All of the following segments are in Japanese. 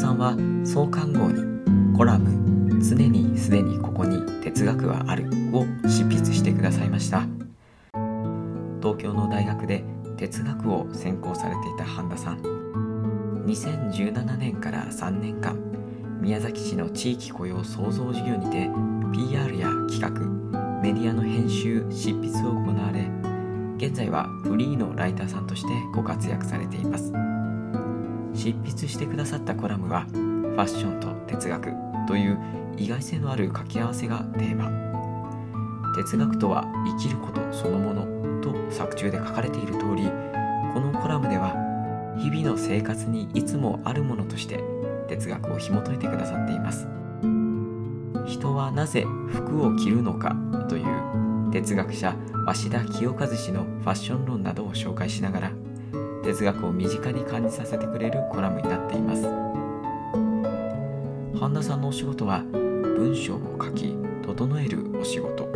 さんは創刊号にコラム「常にすでにここに哲学はある」を執筆してくださいました。東京の大学で哲学を専攻されていた半田さん。2017年から3年間宮崎市の地域雇用創造事業にて PR や企画メディアの編集執筆を行われ現在はフリーのライターさんとしてご活躍されています。執筆してくださったコラムはファッションと哲学という意外性のある掛け合わせがテーマ。哲学とは生きることそのものと作中で書かれている通りこのコラムでは日々の生活にいつもあるものとして哲学を紐解いてくださっています。人はなぜ服を着るのかという哲学者鷲田清和氏のファッション論などを紹介しながら哲学を身近に感じさせてくれるコラムになっています。半田さんのお仕事は文章を書き整えるお仕事。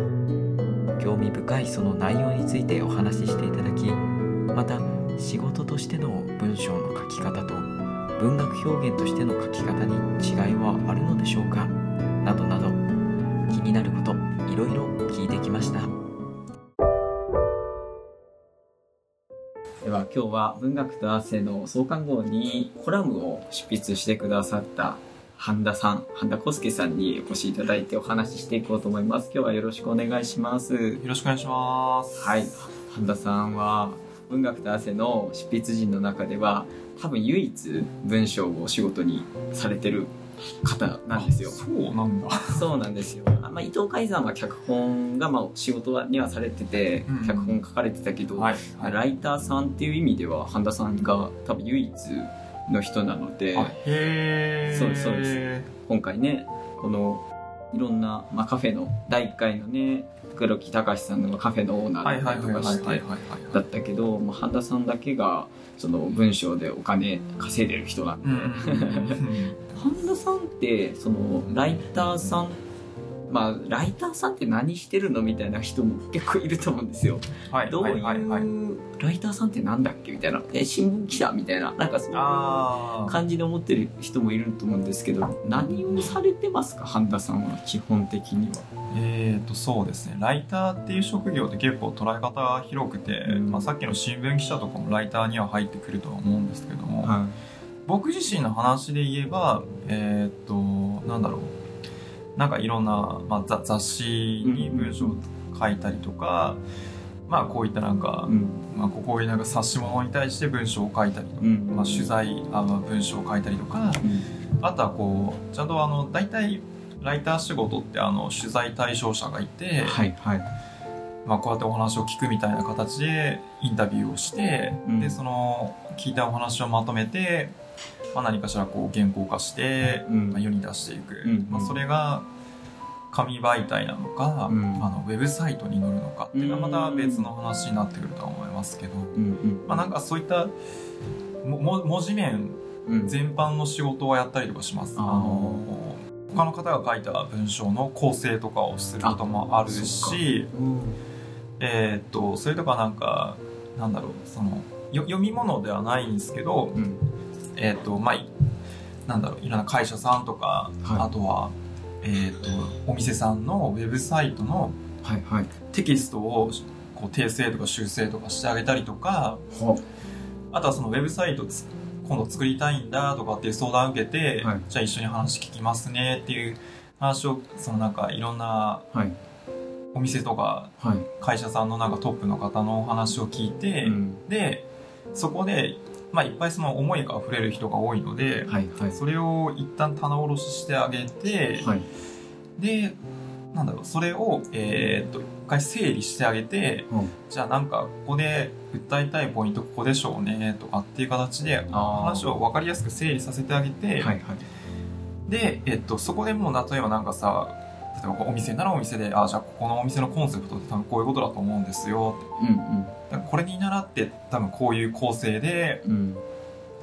興味深いその内容についてお話ししていただきまた仕事としての文章の書き方と文学表現としての書き方に違いはあるのでしょうか？などなど気になることいろいろ聞いてきました。は今日は文学と汗の創刊号にコラムを執筆してくださった半田さん、半田康介さんにお越しいただいてお話ししていこうと思います。今日はよろしくお願いします。よろしくお願いします。はい。半田さんは文学と汗の執筆陣の中では多分唯一文章を仕事にされてる方なんですよ。そうなんだ。そうなんですよ。まあ、伊藤海さんは脚本がまあ仕事にはされてて、うん脚本書かれてたけど、はい。はい、ライターさんっていう意味では半田さんが多分唯一の人なので。そうですそうで今回ねこのいろんな、まあ、カフェの第1回のね黒木隆さんのカフェのオーナはいーだったりとかしてだったけど、まあ、半田さんだけがその文章でお金稼いでる人なんで、半田さんってそのライターさんまあライターさんって何してるのみたいな人も結構いると思うんですよ。はいどういうはいはいはい。ライターさんってなんだっけ？みたいなえ新聞記者みたいな？なんかそういう感じで思ってる人もいると思うんですけど何をされてますか？半田さんは基本的には。えーとそうですね。ライターっていう職業って結構捉え方が広くて、うん。まあ、さっきの新聞記者とかもライターには入ってくるとは思うんですけども、は僕自身の話で言えばえーとなんだろうなんかいろんな、まあ、雑雑誌に文章を書いたりとか、まあこういったなんか、うん。まあ、こういうなんか冊子物に対して文章を書いたりとか、うん。まあ、取材あまあ文章を書いたりとかあとはこうちゃんとあの大体ライター仕事ってあの取材対象者がいて、はいはい。まあ、こうやってお話を聞くみたいな形でインタビューをして、うん。でその聞いたお話をまとめて、まあ、何かしらこう原稿化して、うん。まあ、世に出していく、うんまあ、それが紙媒体なのか、うん。あのウェブサイトに載るのかっていうのはまた別の話になってくるとは思いますけど、うんまあ、なんかそういった文字面うん。うん全般の仕事をやったりとかします。あの他の方が書いた文章の構成とかをすることもあるそっか。し、えーっとそれとかなんかなんだろうそのよ読み物ではないんですけど、うんえーっとまあいなんだろういろんな会社さんとか、はい。あとはえーっとお店さんのウェブサイトのはいはい。テキストをこう訂正とか修正とかしてあげたりとかはあとはそのウェブサイトつ今度作りたいんだとかっていう相談を受けて、はい。じゃあ一緒に話聞きますねっていう話をそのなんかいろんなはい。お店とかはい。会社さんのなんかトップの方のお話を聞いて、うん。でそこで、まあ、いっぱいその思いが溢れる人が多いので、はいはい。それを一旦棚卸ししてあげて、はい。でなんだろうそれを、えーっと一回整理してあげてうんじゃあなんかここで訴えたいポイントここでしょうねとかっていう形で話を分かりやすく整理させてあげて、はいはい。で、えっと、そこでもう例えばなんかさ例えばお店ならお店であじゃあここのお店のコンセプトって多分こういうことだと思うんですよってうんだからこれに倣って多分こういう構成でうん。うん。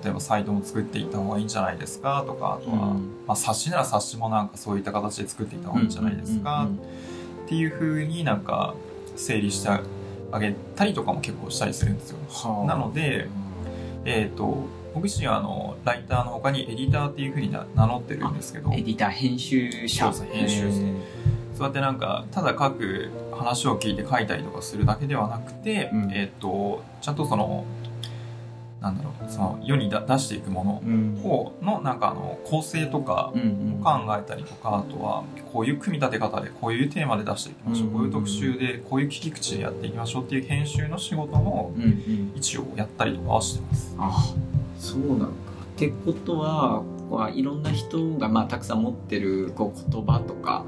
例えばサイトも作っていった方がいいんじゃないですかとかあとは、うんまあ、冊子なら冊子もなんかそういった形で作っていった方がいいんじゃないですか、うんっていう風になんか整理してあげたりとかも結構したりするんですよ。はあなので、えっ、と、僕自身はあの、ライターの他にエディターっていう風にな名乗ってるんですけど、エディター編集者。そうです編集者そうやってなんか、ただ書く話を聞いて書いたりとかするだけではなくて、うん。えっ、と、ちゃんとその、なんだろう、その世にだ出していくもうん。のを、のなんかあの、構成とかうんうん。考えたりとか、あとは、こういう組み立て方で、こういうテーマで出していきましょう、うんこういう特集で、こういう切り口でやっていきましょうっていう編集の仕事も、うんうん。一応やったりとかはしてます。あそうなのか。ってことは、こういろんな人が、まあ、たくさん持ってるこう言葉とか、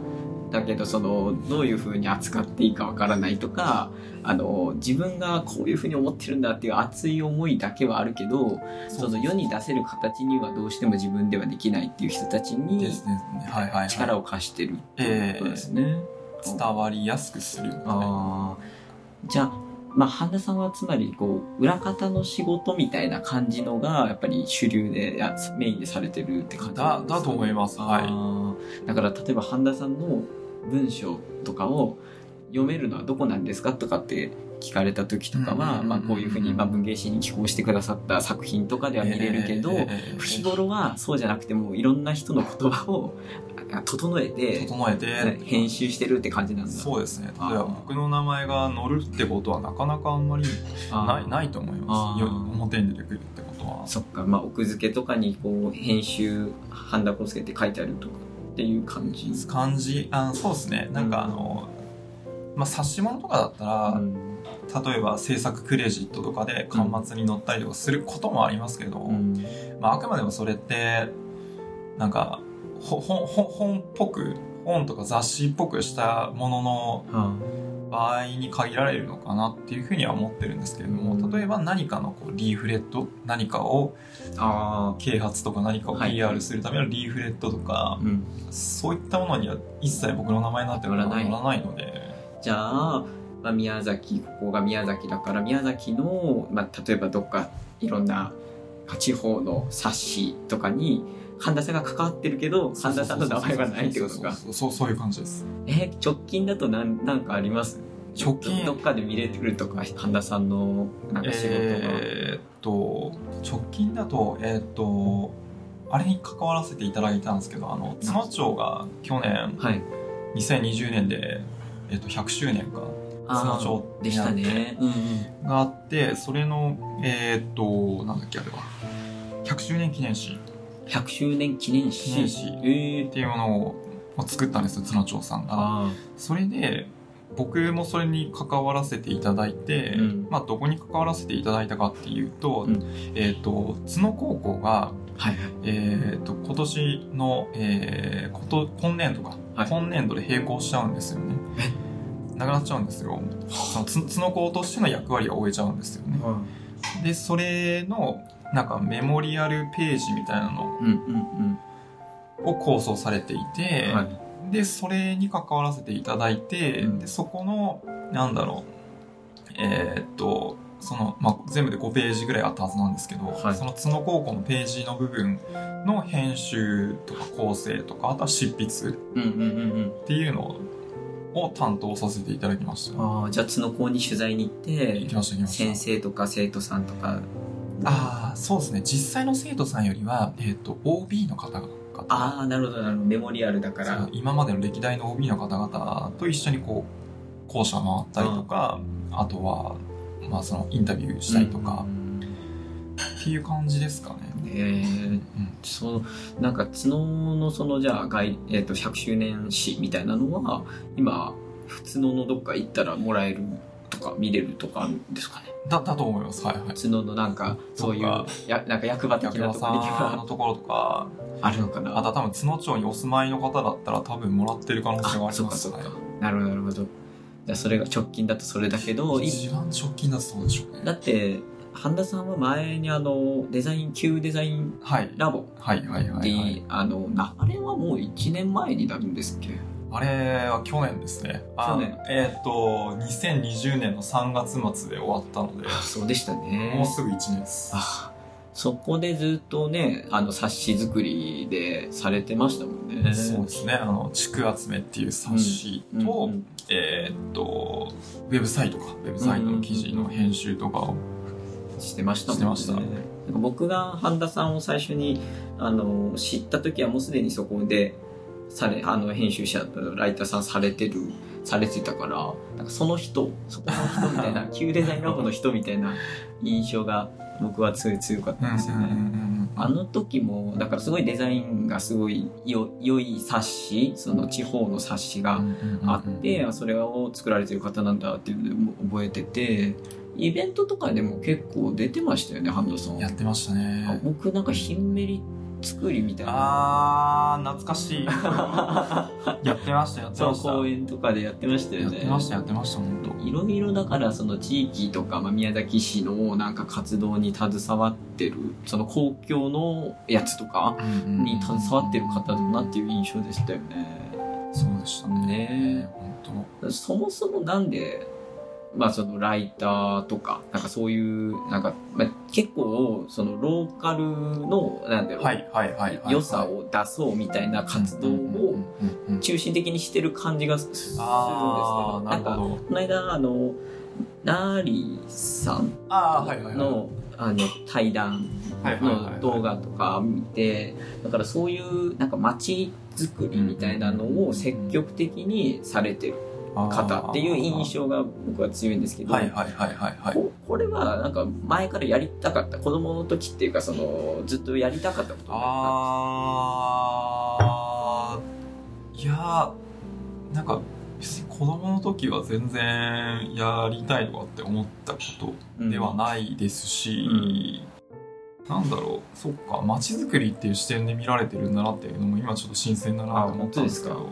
だけどそのどういうふうに扱っていいかわからないとかあの自分がこういうふうに思ってるんだっていう熱い思いだけはあるけどその世に出せる形にはどうしても自分ではできないっていう人たちにですね。はいはい、はい。力を貸してるってえことですね。伝わりやすくする。あーじゃあ、まあ、半田さんはつまりこう裏方の仕事みたいな感じのがやっぱり主流でやメインでされてるって感じだだと思いますはいいだから例えば半田さんの文章とかを読めるのはどこなんですかとかって聞かれた時とかは、うんまあ、こういうふうに、まあ、文芸誌に寄稿してくださった作品とかでは見れるけど、日頃はそうじゃなくてもいろんな人の言葉をあ整えて整えて、編集してるって感じなんだ。そうですね。例えば僕の名前が載るってことはなかなかあんまりないないと思います。表に出てくるってことは。そっか、まあ、奥付けとかにこう編集半田康介って書いてあるとかっていう感じ。感じ、あそうですね。なんかあの、まあ、冊子物とかだったら、うん。例えば制作クレジットとかで端末に載ったりとかすることもありますけど、うん。まあ、あくまでもそれって、なんか、ほ本っぽく、本とか雑誌っぽくしたもののは場合に限られるのかなっていうふうには思ってるんですけれども、うん。例えば何かのこうリーフレット、何かを啓発とか何かをはい。PR するためのリーフレットとか、ー、うん、そういったものには一切僕の名前になって載らないので、じゃあ、まあ、宮崎ここが宮崎だから宮崎の、まあ、例えばどっかいろんな地方の冊子とかに神田さんが関わってるけど神田さんの名前はないってことか。そうそういう感じです。え直近だと何なんかあります？直近。どっかで見れてくるとか神田さんのなんか仕事が、えーっと、直近だと、えーっと、あれに関わらせていただいたんですけど、あの、津野町が去年、はい。2020年で、えーっと、100周年か、津野あ町ーでしたね。うんうん。があって、それの、えーっと、なんだっけ、あれは。100周年記念誌。100周年記念誌。記念誌。ええっていうものを作ったんですよ、津野町さんが。あそれで、僕もそれに関わらせていただいて、うん。まあ、どこに関わらせていただいたかっていうと、うん。えっ、と、津野高校が、あはい。えっ、と、今年の、えー、こと、今年度か、はい。今年度で並行しちゃうんですよね。なくなっちゃうんですよ。その津津野高としての役割を終えちゃうんですよね。で、それの、なんかメモリアルページみたいなのを構想されていて、うんはい。で、それに関わらせていただいて、うん。で、そこの、なんだろう、えーっと、その、まあ、全部で5ページぐらいあったはずなんですけど、はい。その津野高校のページの部分の編集とか構成とか、あとは執筆っていうのを担当させていただきました。ああじゃあ津野校に取材に行って行きました、行きました。先生とか生徒さんとかああ、そうですね。実際の生徒さんよりは、えーっと、OB の方々。ああなるほどなるほどメモリアルだから今までの歴代の OB の方々と一緒にこう校舎回ったりとか、あとは、まあ、そのインタビューしたりとかうんっていう感じですかね。ええうんそうなんか角のそのじゃあ外、えー、と100周年誌みたいなのは今普通ののどっか行ったらもらえるとか見れるとかあるんですかね。だだと思います。はいはい。普通ののなんかそういうやなんか役場的なとこに行けさんのばところとかあるのかな。あとは多分津野町にお住まいの方だったら多分もらってる可能性があありますね。なるほどなるほど。じゃあそれが直近だとそれだけどい一番直近だとそうでしょうね。だって半田さんは前にあのデザイン Q デザインはい。ラボはいはいはい、で、はい、あのなあれはもう1年前になるんですっけ？あれは去年ですね。あ去年。えーっと2020年の3月末で終わったので。そうでしたね。もうすぐ1年です。あそこでずっとねあの冊子作りでされてましたもんね。そうですね。あの「地区集め」っていう冊子と、うんうん。えーっとウェブサイトか。ウェブサイトの記事の編集とかをしてましたもんね。してました。なんか僕が半田さんを最初にあの知った時はもうすでにそこでされあの編集者ライターさんされてるされてたからなんかその人そこの人みたいな Q デザインラボの人みたいな印象が僕は強い強かったんですよね、あの時もだからすごいデザインがすごいよ良い冊子その地方の冊子があって、あそれを作られてる方なんだっていうのを覚えててイベントとかでも結構出てましたよね半田さん。やってましたあね僕なんかひんめり作りみたいな。あー懐かしい。やってましたやってました。公園とかでやってましたよやねってましたやってました本当いろいろだからその地域とか、まあ、宮崎市のなんか活動に携わってるその公共のやつとかに携わってる方だなっていう印象でしたよね。そうでしたね。ね本そもそもなんで、まあそのライターとか、なんかそういう、なんか、まあ、結構そのローカルの、なんだろう、当はいはいはいはい。良さを出そうみたいな活動を中心的にしてる感じがするんですけど、なるんか、この間、あの、ナーリーさんああはいはいはい。の、あの、対談の動画とか見て、だからそういうなんか街づくりみたいなのを積極的にされてる方っていう印象が僕は強いんですけど、はいはいはいはいはい。ここれはなんか前からやりたかった子供の時っていうかそのずっとやりたかったことだっあー。いやーなんか別に子供の時は全然やりたいとかって思ったことたではないですし、なんだろうそっか街づくりっていう視点で見られてるんだなっていうのも今ちょっと新鮮だなと思ったんですけあど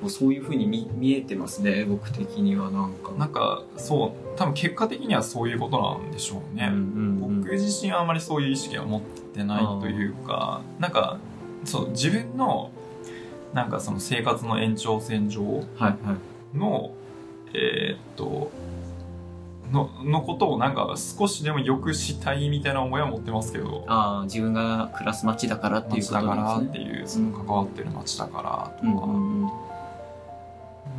もうそういうふうに見見えてますね僕的にはなんか。なんかそう多分結果的にはそういうことなんでしょうね、うんうんうん。僕自身はあまりそういう意識は持ってないというかなんかそう自分のなんかその生活の延長線上はいはい。のえーっとののことをなんか少しでも良くしたいみたいな思いは持ってますけど。ああ自分が暮らす街だからっていうことからっなんですね。ていうその関わってる街だからとか。うんうんうん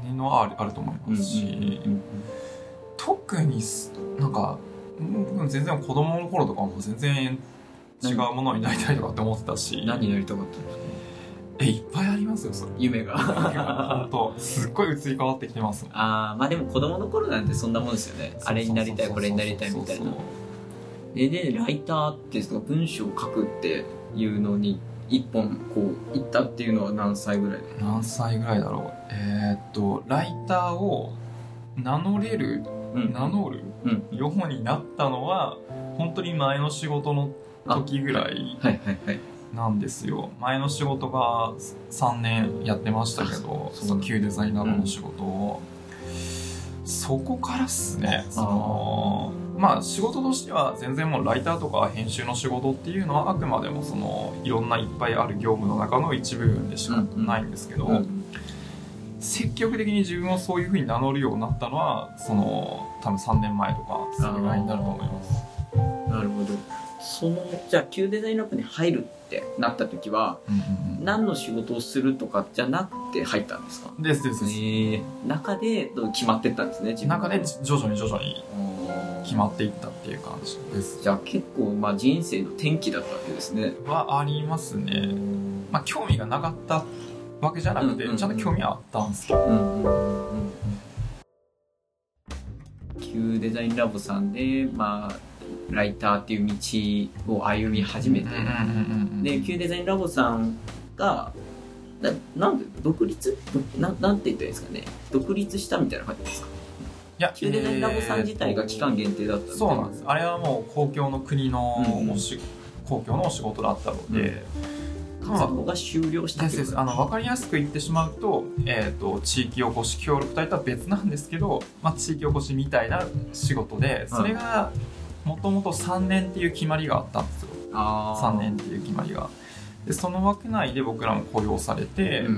いうのはあるあると思いますし、特にすなんか僕全然子供の頃とかも全然違うものになりたいとかって思ってたしうん何になりたかったんですか？えいっぱいありますよそれ。夢が。本当すっごい移り変わってきてますああまあでも子供の頃なんてそんなもんですよね。あれになりたいこれになりたいみたいな。ででライターって文章を書くっていうのに一本こう行ったっていうのは何歳ぐらい何歳ぐらいだろう。えーっとライターを名乗れるうん。名乗るうん。ようになったのは本当に前の仕事の時ぐらいなんですよ。前の仕事が3年やってましたけどあその旧デザイナーの仕事を、そこからっすね。そのまあ仕事としては全然もうライターとか編集の仕事っていうのはあくまでもそのいろんないっぱいある業務の中の一部分でしかないんですけど、うん積極的に自分をそういうふうに名乗るようになったのはその多分3年前とかそれぐらいになると思います。なるほどそのじゃあ Q デザインラボに入るってなった時はうんうん何の仕事をするとかじゃなくて入ったんですか？うんですですです。え中で決まってったんですね中で徐々に徐々にうん決まっていったっていう感じです。じゃあ結構まあ人生の転機だったわけですねはありますね。まあ興味がなかったわけじゃなくて、うんうんうんちゃんと興味はあったんですけど。うんうんうんうん Q デザインラボさんでまあライターっていう道を歩み始めて、で Q デザインラボさんがななんで独立？どななんて言ったらいいんですかね。独立したみたいな感じですか？いや旧デザインラボさん自体が期間限定だったそうなんです。あれはもう公共の国のうん。おし、公共のお仕事だったので、活動が終了したですあの分かりやすく言ってしまうと,、えー、と地域おこし協力隊とは別なんですけど、まあ、地域おこしみたいな仕事でそれがもともと3年っていう決まりがあったんですよ。あー。3年っていう決まりが。でその枠内で僕らも雇用されて、うん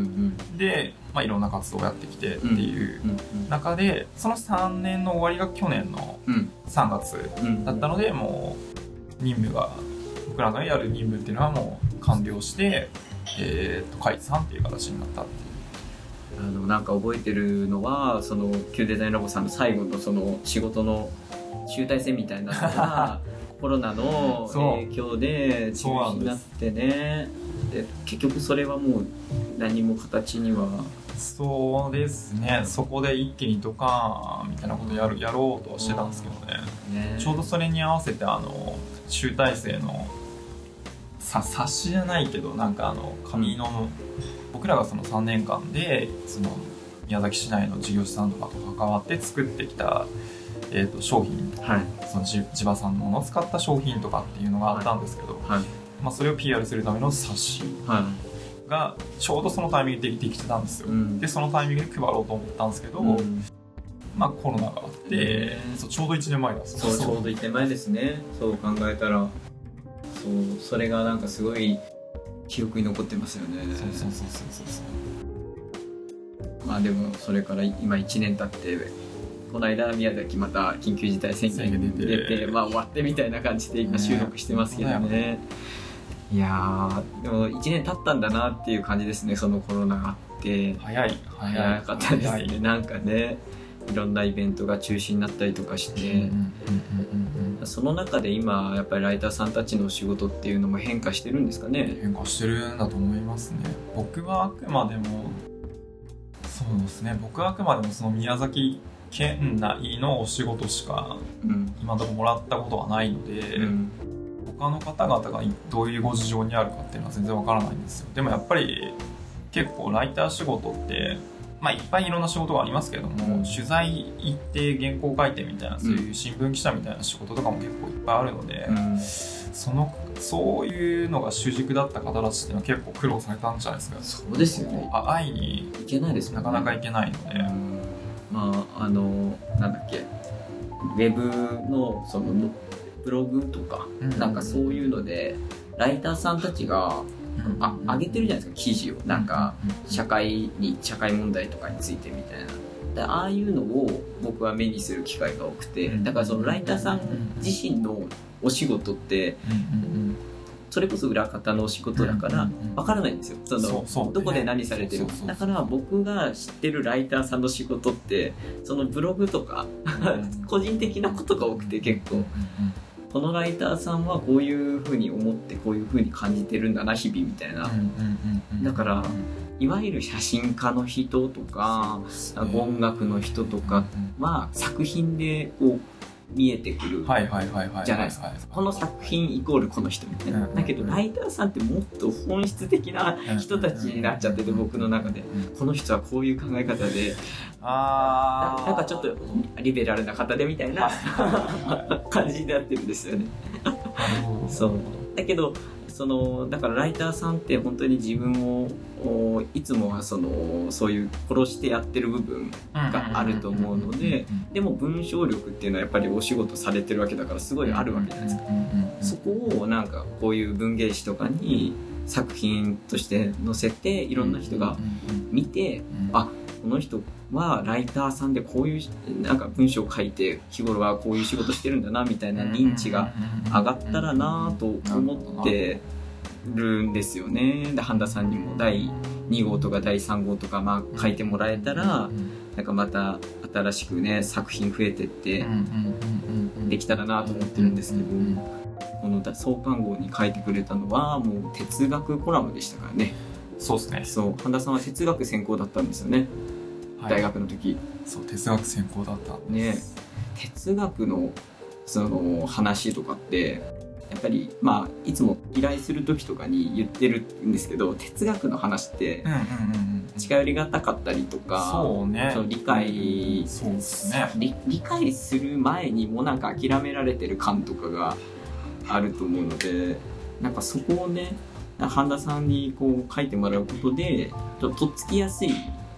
うん。で、まあ、いろんな活動をやってきてっていううん中でその3年の終わりが去年のうん。3月うんだったのでもう任務が僕らがやる任務っていうのはもう完了して、えー、と解散っていう形になったっていう。あのなんか覚えてるのはその旧デザインラボさんの最後のその仕事の集大成みたいなのがコロナの影響で中止になってね。で結局それはもう何も形には。そうですね。そこで一気にドカーンみたいなことやるやろうとはしてたんですけどね。ねちょうどそれに合わせてあの集大成のさ冊子じゃないけどなんかあの紙の、僕らがその3年間でその宮崎市内の事業者さんとかと関わって作ってきた、えー、と商品。はい。その地地場産のものを使った商品とかっていうのがあったんですけど、はい。まあ、それを PR するための冊子はがちょうどそのタイミングでできてたんですよ、いうん。でそのタイミングで配ろうと思ったんですけど、うん。まあコロナがあって、ね。そうちょうど1年前なんですそうちょうど1年前ですね。そう考えたらそうそれがなんかすごい記憶に残ってますよね。そうそうそうそうそう。そうまあでもそれから今1年経ってこの間宮崎また緊急事態宣言宣言出て。まあ終わってみたいな感じで今収録してますけどね。ねいやーでも1年経ったんだなっていう感じですねそのコロナがあって。早い早かったですね。なんかねいろんなイベントが中止になったりとかして、その中で今やっぱりライターさんたちの仕事っていうのも変化してるんですかね？変化してるんだと思いますね。僕はあくまでもそうですね。僕はあくまでもその宮崎県内のお仕事しかうん。今のところもらったことはないので、うん。他の方々がどういうご事情にあるかっていうのは全然わからないんですよ。でもやっぱり結構ライター仕事ってまあいっぱいいろんな仕事がありますけども、うん。取材行って原稿書いてみたいなそういう新聞記者みたいな仕事とかも結構いっぱいあるので、うん。そのそういうのが主軸だった方たちっていうのは結構苦労されたんじゃないですか。そうですよね。あ会いにいけないですもね。なんかなか行けないので、ああのなんだっけウェブのそのブログとか、うん。なんかそういうのでライターさんたちがあ上げてるじゃないですか記事を。なんか社会に社会問題とかについてみたいな。でああいうのを僕は目にする機会が多くて。だからそのライターさん自身のお仕事ってそれこそ裏方のお仕事だからわからないんですよ。そのどこで何されてるだから僕が知ってるライターさんの仕事ってそのブログとか個人的なことが多くて結構。このライターさんはこういうふうに思ってこういうふうに感じてるんだな日々みたいな。だからいわゆる写真家の人とか音楽の人とかは作品でこう見えてくるはいはいはいはいじゃないですか。この作品イコールこの人みたいな。うん。だけどライターさんってもっと本質的な人たちになっちゃってて僕の中で。この人はこういう考え方で。あー。ななんかちょっとリベラルな方でみたいな。感じになってるんですよね。そう。だけどそのだからライターさんって本当に自分をおいつもはそのそういう殺してやってる部分があると思うのででも文章力っていうのはやっぱりお仕事されてるわけだからすごいあるわけじゃないですかそこをなんかこういう文芸誌とかに作品として載せていろんな人が見てあこの人はライターさんでこういうなんか文章を書いて日頃はこういう仕事してるんだなみたいな認知が上がったらなと思ってるんですよね。で半田さんにも第2号とか第3号とかまあ書いてもらえたらなんかまた新しくね作品増えてってできたらなと思ってるんですけどこの創刊号に書いてくれたのはもう哲学コラムでしたからねそうですね。そう半田さんは哲学専攻だったんですよね。大学の時。そう哲学専攻だったね。哲学のその話とかってやっぱりまあいつも依頼する時とかに言ってるんですけど哲学の話って近寄りがたかったりとかそうね。理解そうですね。理理解する前にもうなんか諦められてる感とかがあると思うのでなんかそこをね半田さんにこう書いてもらうことでちょっととっつきやすい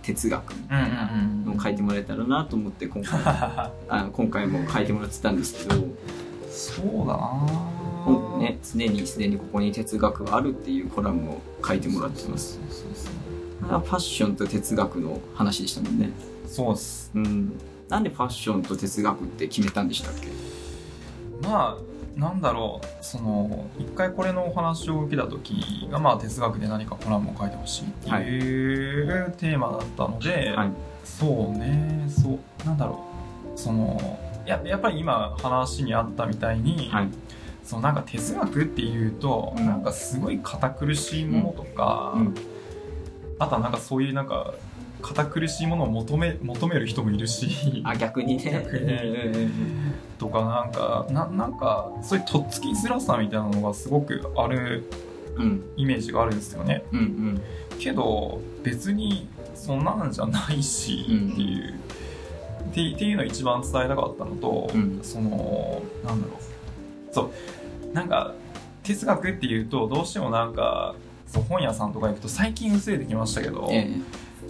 哲学みたいなのを書いてもらえたらなと思って今回。あの今回も書いてもらってたんですけど、そうだな。ね、常にすでにここに哲学があるっていうコラムを書いてもらってます。ファッションと哲学の話でしたもんね。そうっす。うん。なんでファッションと哲学って決めたんでしたっけ？まあなんだろうその一回これのお話を受けた時がまあ哲学で何かコラムを書いてほしいっていうテーマだったので、はい。そうねそうなんだろう。そのややっぱり今話にあったみたいに、はい。そのなんか哲学っていうと、うん。なんかすごい堅苦しいものとか、うん。あとはなんかそういうなんか堅苦しいものを求め求める人もいるし。あ逆にね。逆に。とかなんかななんかそういうとっつきづらさみたいなのがすごくあるうん。イメージがあるんですよね。うんうん。けど別にそんなんじゃないしうん。っていう、ってっていうのを一番伝えたかったのと、うん。そのなんだろう。そう。なんか哲学っていうとどうしてもなんかそう本屋さんとか行くと最近薄れてきましたけど、え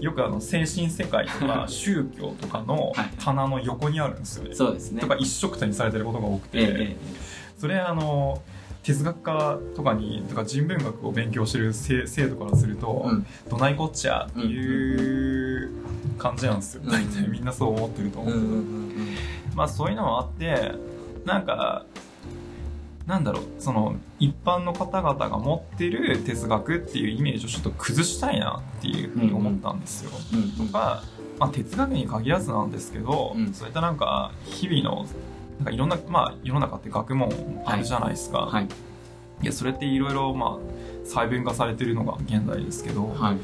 よくあの精神世界とか宗教とかのはい。棚の横にあるんですよね。え。そうですね。とか一色たにされてることが多くて、ええそれあの哲学家とかにとか人文学を勉強してる生生徒からすると、うん。どないこっちゃっていう感じなんですよ、うん。大体みんなそう思ってると思う、うんうんうん。まあそういうのもあってなんかなんだろうその一般の方々が持ってる哲学っていうイメージをちょっと崩したいなっていうふうに思ったんですよ、とか、まあ、哲学に限らずなんですけど、うん。そういったなんか日々のなんかいろんな、まあ、世の中って学問あるじゃないですか、はい。い。やそれっていろいろまあ細分化されてるのが現代ですけどはい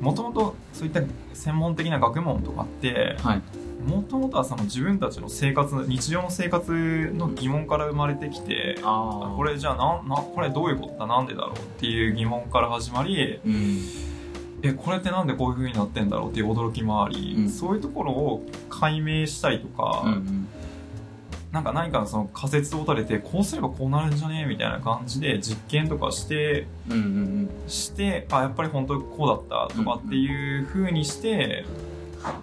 もともとそういった専門的な学問とかってはいもともとはその自分たちの生活日常の生活の疑問から生まれてきてこれじゃあなんなこれどういうことだなんでだろうっていう疑問から始まりうん。えこれってなんでこういう風になってんだろうっていう驚きもあり、うん。そういうところを解明したりとか、うんうん。なんか何かのその仮説を立ててこうすればこうなるんじゃねみたいな感じで実験とかしてうんうんしてあやっぱり本当にこうだったとかっていう風にして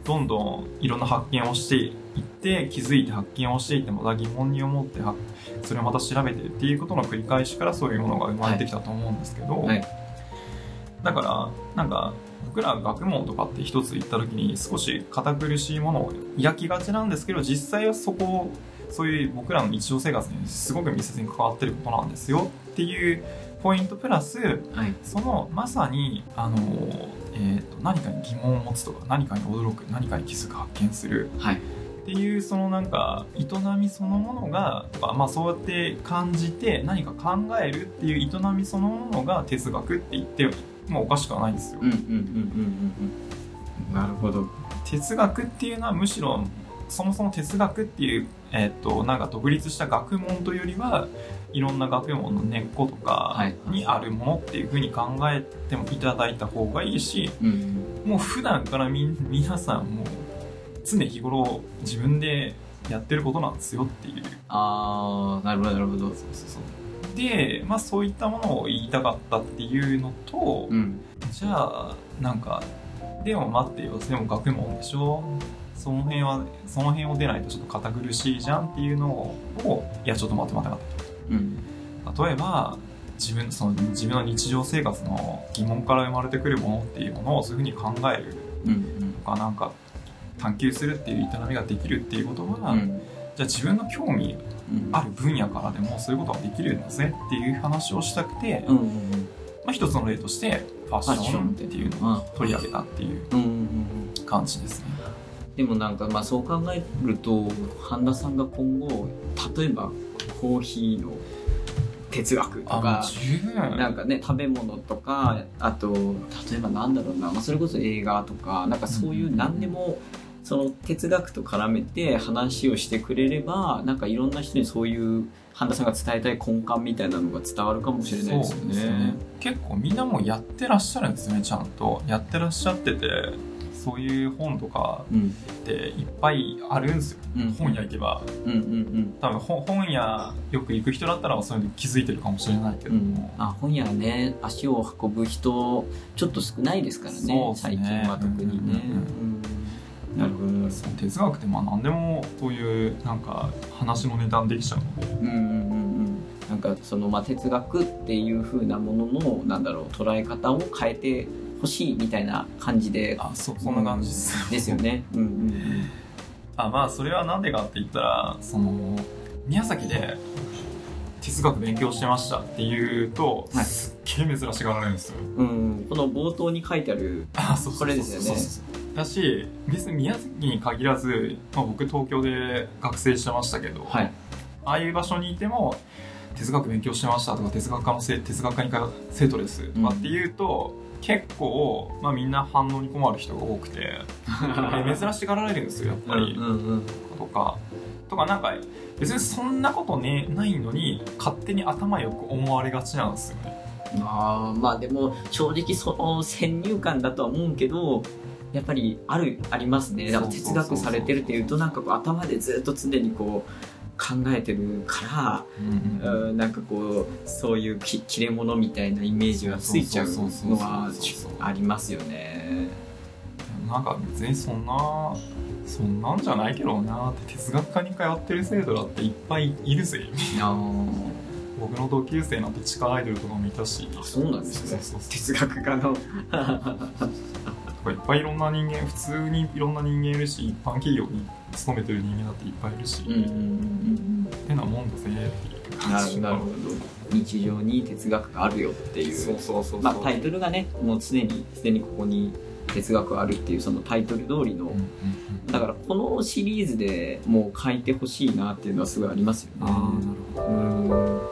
どんどんいろんな発見をしていって気づいて発見をしていってまた疑問に思ってはそれをまた調べてっていうことの繰り返しからそういうものが生まれてきたと思うんですけど、はい。だからなんか僕ら学問とかって一つ言った時に少し堅苦しいものを抱きがちなんですけど実際はそこをそういう僕らの日常生活にすごく密接に関わってることなんですよっていうポイントプラスはい。そのまさにあの、えー、と何かに疑問を持つとか何かに驚く何かに気づく発見するはい。っていうそのなんか営みそのものがまあ、そうやって感じて何か考えるっていう営みそのものが哲学って言ってもおかしくはないんですよ。なるほど。哲学っていうのはむしろそもそも哲学っていう、えっとなんか独立した学問というよりはいろんな学問の根っことかはいにあるものっていうふうに考えてもいただいた方がいいしうん。もう普段から皆さんもう常日頃自分でやってることなんですよっていう。ああなるほどなるほど。そうそうそう。で、まあ、そういったものを言いたかったっていうのと、うん。じゃあなんかでも待ってよでも学問でしょ？その辺はその辺を出ないとちょっと堅苦しいじゃんっていうのをいやちょっと待って待って待うん。例えば自分その自分の日常生活の疑問から生まれてくるものっていうものをそういうふうに考えるうんとかなんか探求するっていう営みができるっていうことは、うん。じゃあ自分の興味うん。ある分野からでもそういうことができるんだぜっていう話をしたくて、うんうんまあ、一つの例としてファッションっていうのを取り上げたっていううんうんうん。感じですね。でもなんかまあそう考えると半田さんが今後例えばコーヒーの哲学とかなんかね食べ物とかあと例えばなんだろうな、まあ、それこそ映画とかなんかそういう何でもその哲学と絡めて話をしてくれればなんかいろんな人にそういう半田さんが伝えたい根幹みたいなのが伝わるかもしれないですよね。そう結構みんなもうやってらっしゃるんですよねちゃんと。やってらっしゃっててそういう本とかうんっていっぱいあるんですよ、うん。本屋行けば。うんうん多分本本屋よく行く人だったらそういうの気づいてるかもしれないけうん。うん。ども、、あ本屋ね足を運ぶ人ちょっと少ないですからねね。最近は特にね。うんうんうん。なるほど哲学ってまあ何でもそういうなんか話の値段できちゃうので。うんうんうんうん、なんかそのまあ哲学っていう風なもののなんだろう捉え方を変えてほしいみたいな感じであそそんな感じ。です、ですよね。うんうんあまあそれはなんでかって言ったらその宮崎で哲学勉強してましたっていうと、はい。すっげえ珍しがられるんですよ。うん、うん、この冒頭に書いてあるあそうこれですよね。だし別に宮崎に限らず、まあ、僕東京で学生してましたけど、はい。ああいう場所にいても哲学勉強してましたとか哲学科のせ哲学科に生徒ですとかっていうと、結構、まあ、みんな反応に困る人が多くて え珍しがられるんですよやっぱり、うんうんとか。とかなんか別にそんなことねないのに勝手に頭よく思われがちなんですよね。あーまあでも正直その先入観だとは思うけどやっぱりあるありますね。だから哲学されてるっていうとなんかこう頭でずっと常にこう考えてるからうんなんかこうそういうき切れ者みたいなイメージがついちゃうのはありますよね。なんか別にそんなそんなんじゃないけどなって哲学科に通ってる生徒だっていっぱいいるぜ。あ僕の同級生なんて地下アイドルとかもいたし。あそうなんですね。哲学科のとかいっぱいいろんな人間普通にいろんな人間いるし一般企業に勤めてる人間だっていっぱいいるし、うんうんうんってなもんだぜっていう感じるなるほど。日常に哲学があるよっていう。そうそうそうそう、まあ、タイトルがねもう常に常にここに哲学あるっていうそのタイトル通りの、うんうんうんだからこのシリーズでもう書いてほしいなっていうのはすごいありますよね。ああなるほど。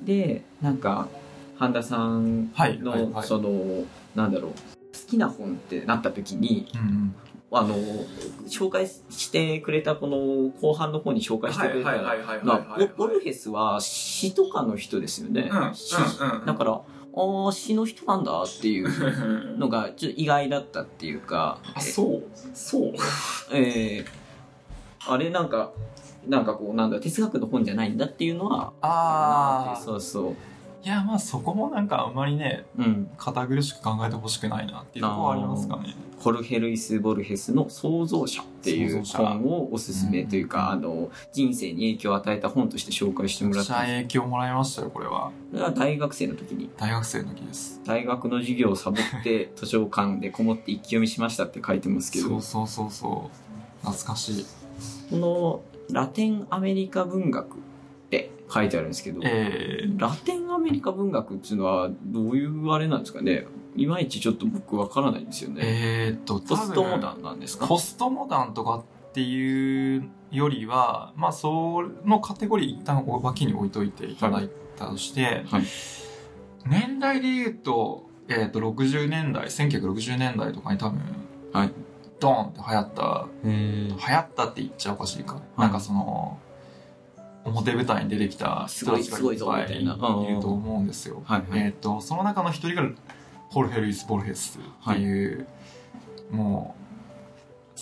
うん。でなんか半田さんはいの、そのなんだろう好きな本ってなった時にうんうん。あの紹介してくれたこの後半の方に紹介してくれたはいはボボルヘスは詩とかの人ですよね。だからああ詩の人なんだっていうのが ちょっと意外だったっていうか。あそうそう。えーあれなんかなんかこうなんだ哲学の本じゃないんだっていうのはああそうそいやまあそこもなんかあんまりねううん。堅苦しく考えてほしくないなっていうところはありますかね。ホルヘルイス・ボルヘスの「創造者」っていう本をおすすめというか、あの人生に影響を与えた本として紹介してもらった影響もらいましたよこれは。それは大学生の時に。大学生の時です。大学の授業をサボって 図書館でこもって一気読みしましたって書いてますけど。そうそうそうそう。懐かしい。このラテンアメリカ文学書いてあるんですけど、えー、ラテンアメリカ文学っていうのはどういうあれなんですかね？いまいちちょっと僕わからないんですよね。えーっとポストモダンンなんですか？ポストモダンとかっていうよりはまあそのカテゴリー一旦脇に置いといていただいたとして、はい。年代で言うと,、えーっと60年代1960年代とかに多分、はい。ドーンって流行った流行ったって言っちゃおかしいか、なんかその表舞台に出てきた人たちがすごいいっぱいいると思うんですよ。はいはい。えっ、とその中の一人がホルヘルイス・ボルヘスっていう、も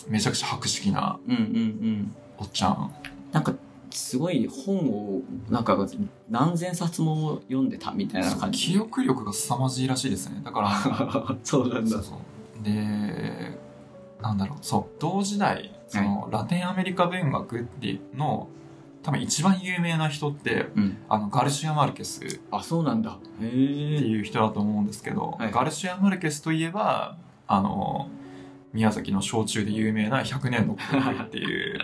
うめちゃくちゃ博識なうんうんうん。おっちゃんなんか、すごい本を、なんか何千冊も読んでたみたいな感じ。記憶力が凄まじいらしいですねだから そうなんだ。そうそうでなんだろうそう同時代その、ラテンアメリカ文学っていうの多分一番有名な人ってうん。あのガルシア・マルケスっあ、そうなんだ。へてえ。いう人だと思うんですけど、はいガルシア・マルケスといえばあの宮崎の焼酎で有名な100年の恋っていう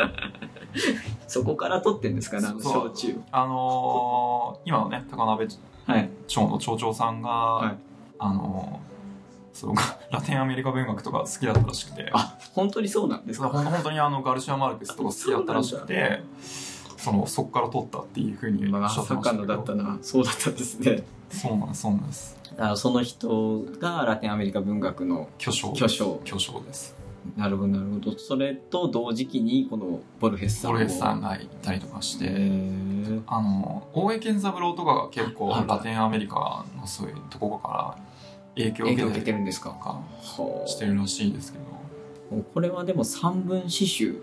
そこから取ってんですかね、あの焼酎を。あのー今のね高鍋はい。町の町長さんが、はいあのーそう ラテンアメリカ文学とか好きだったらしくてあ、本当にそうなんですか？本当にあのガルシア・マルケスとか好きだったらしくてそのそこから取ったっていうふうにおまっしゃさってましたけど。かのだったな。そうだったんですね。そうなんですそうなんです。あのその人がラテンアメリカ文学の巨匠巨匠。巨匠です。なるほどなるほど。それと同時期にこのボルヘスさんもボルヘスさんがいたりとかして、あの大江健三郎とかが結構はいラテンアメリカのそういうところから影響を受受けてるんですか？してるらしいですけど、これはでも三文詩集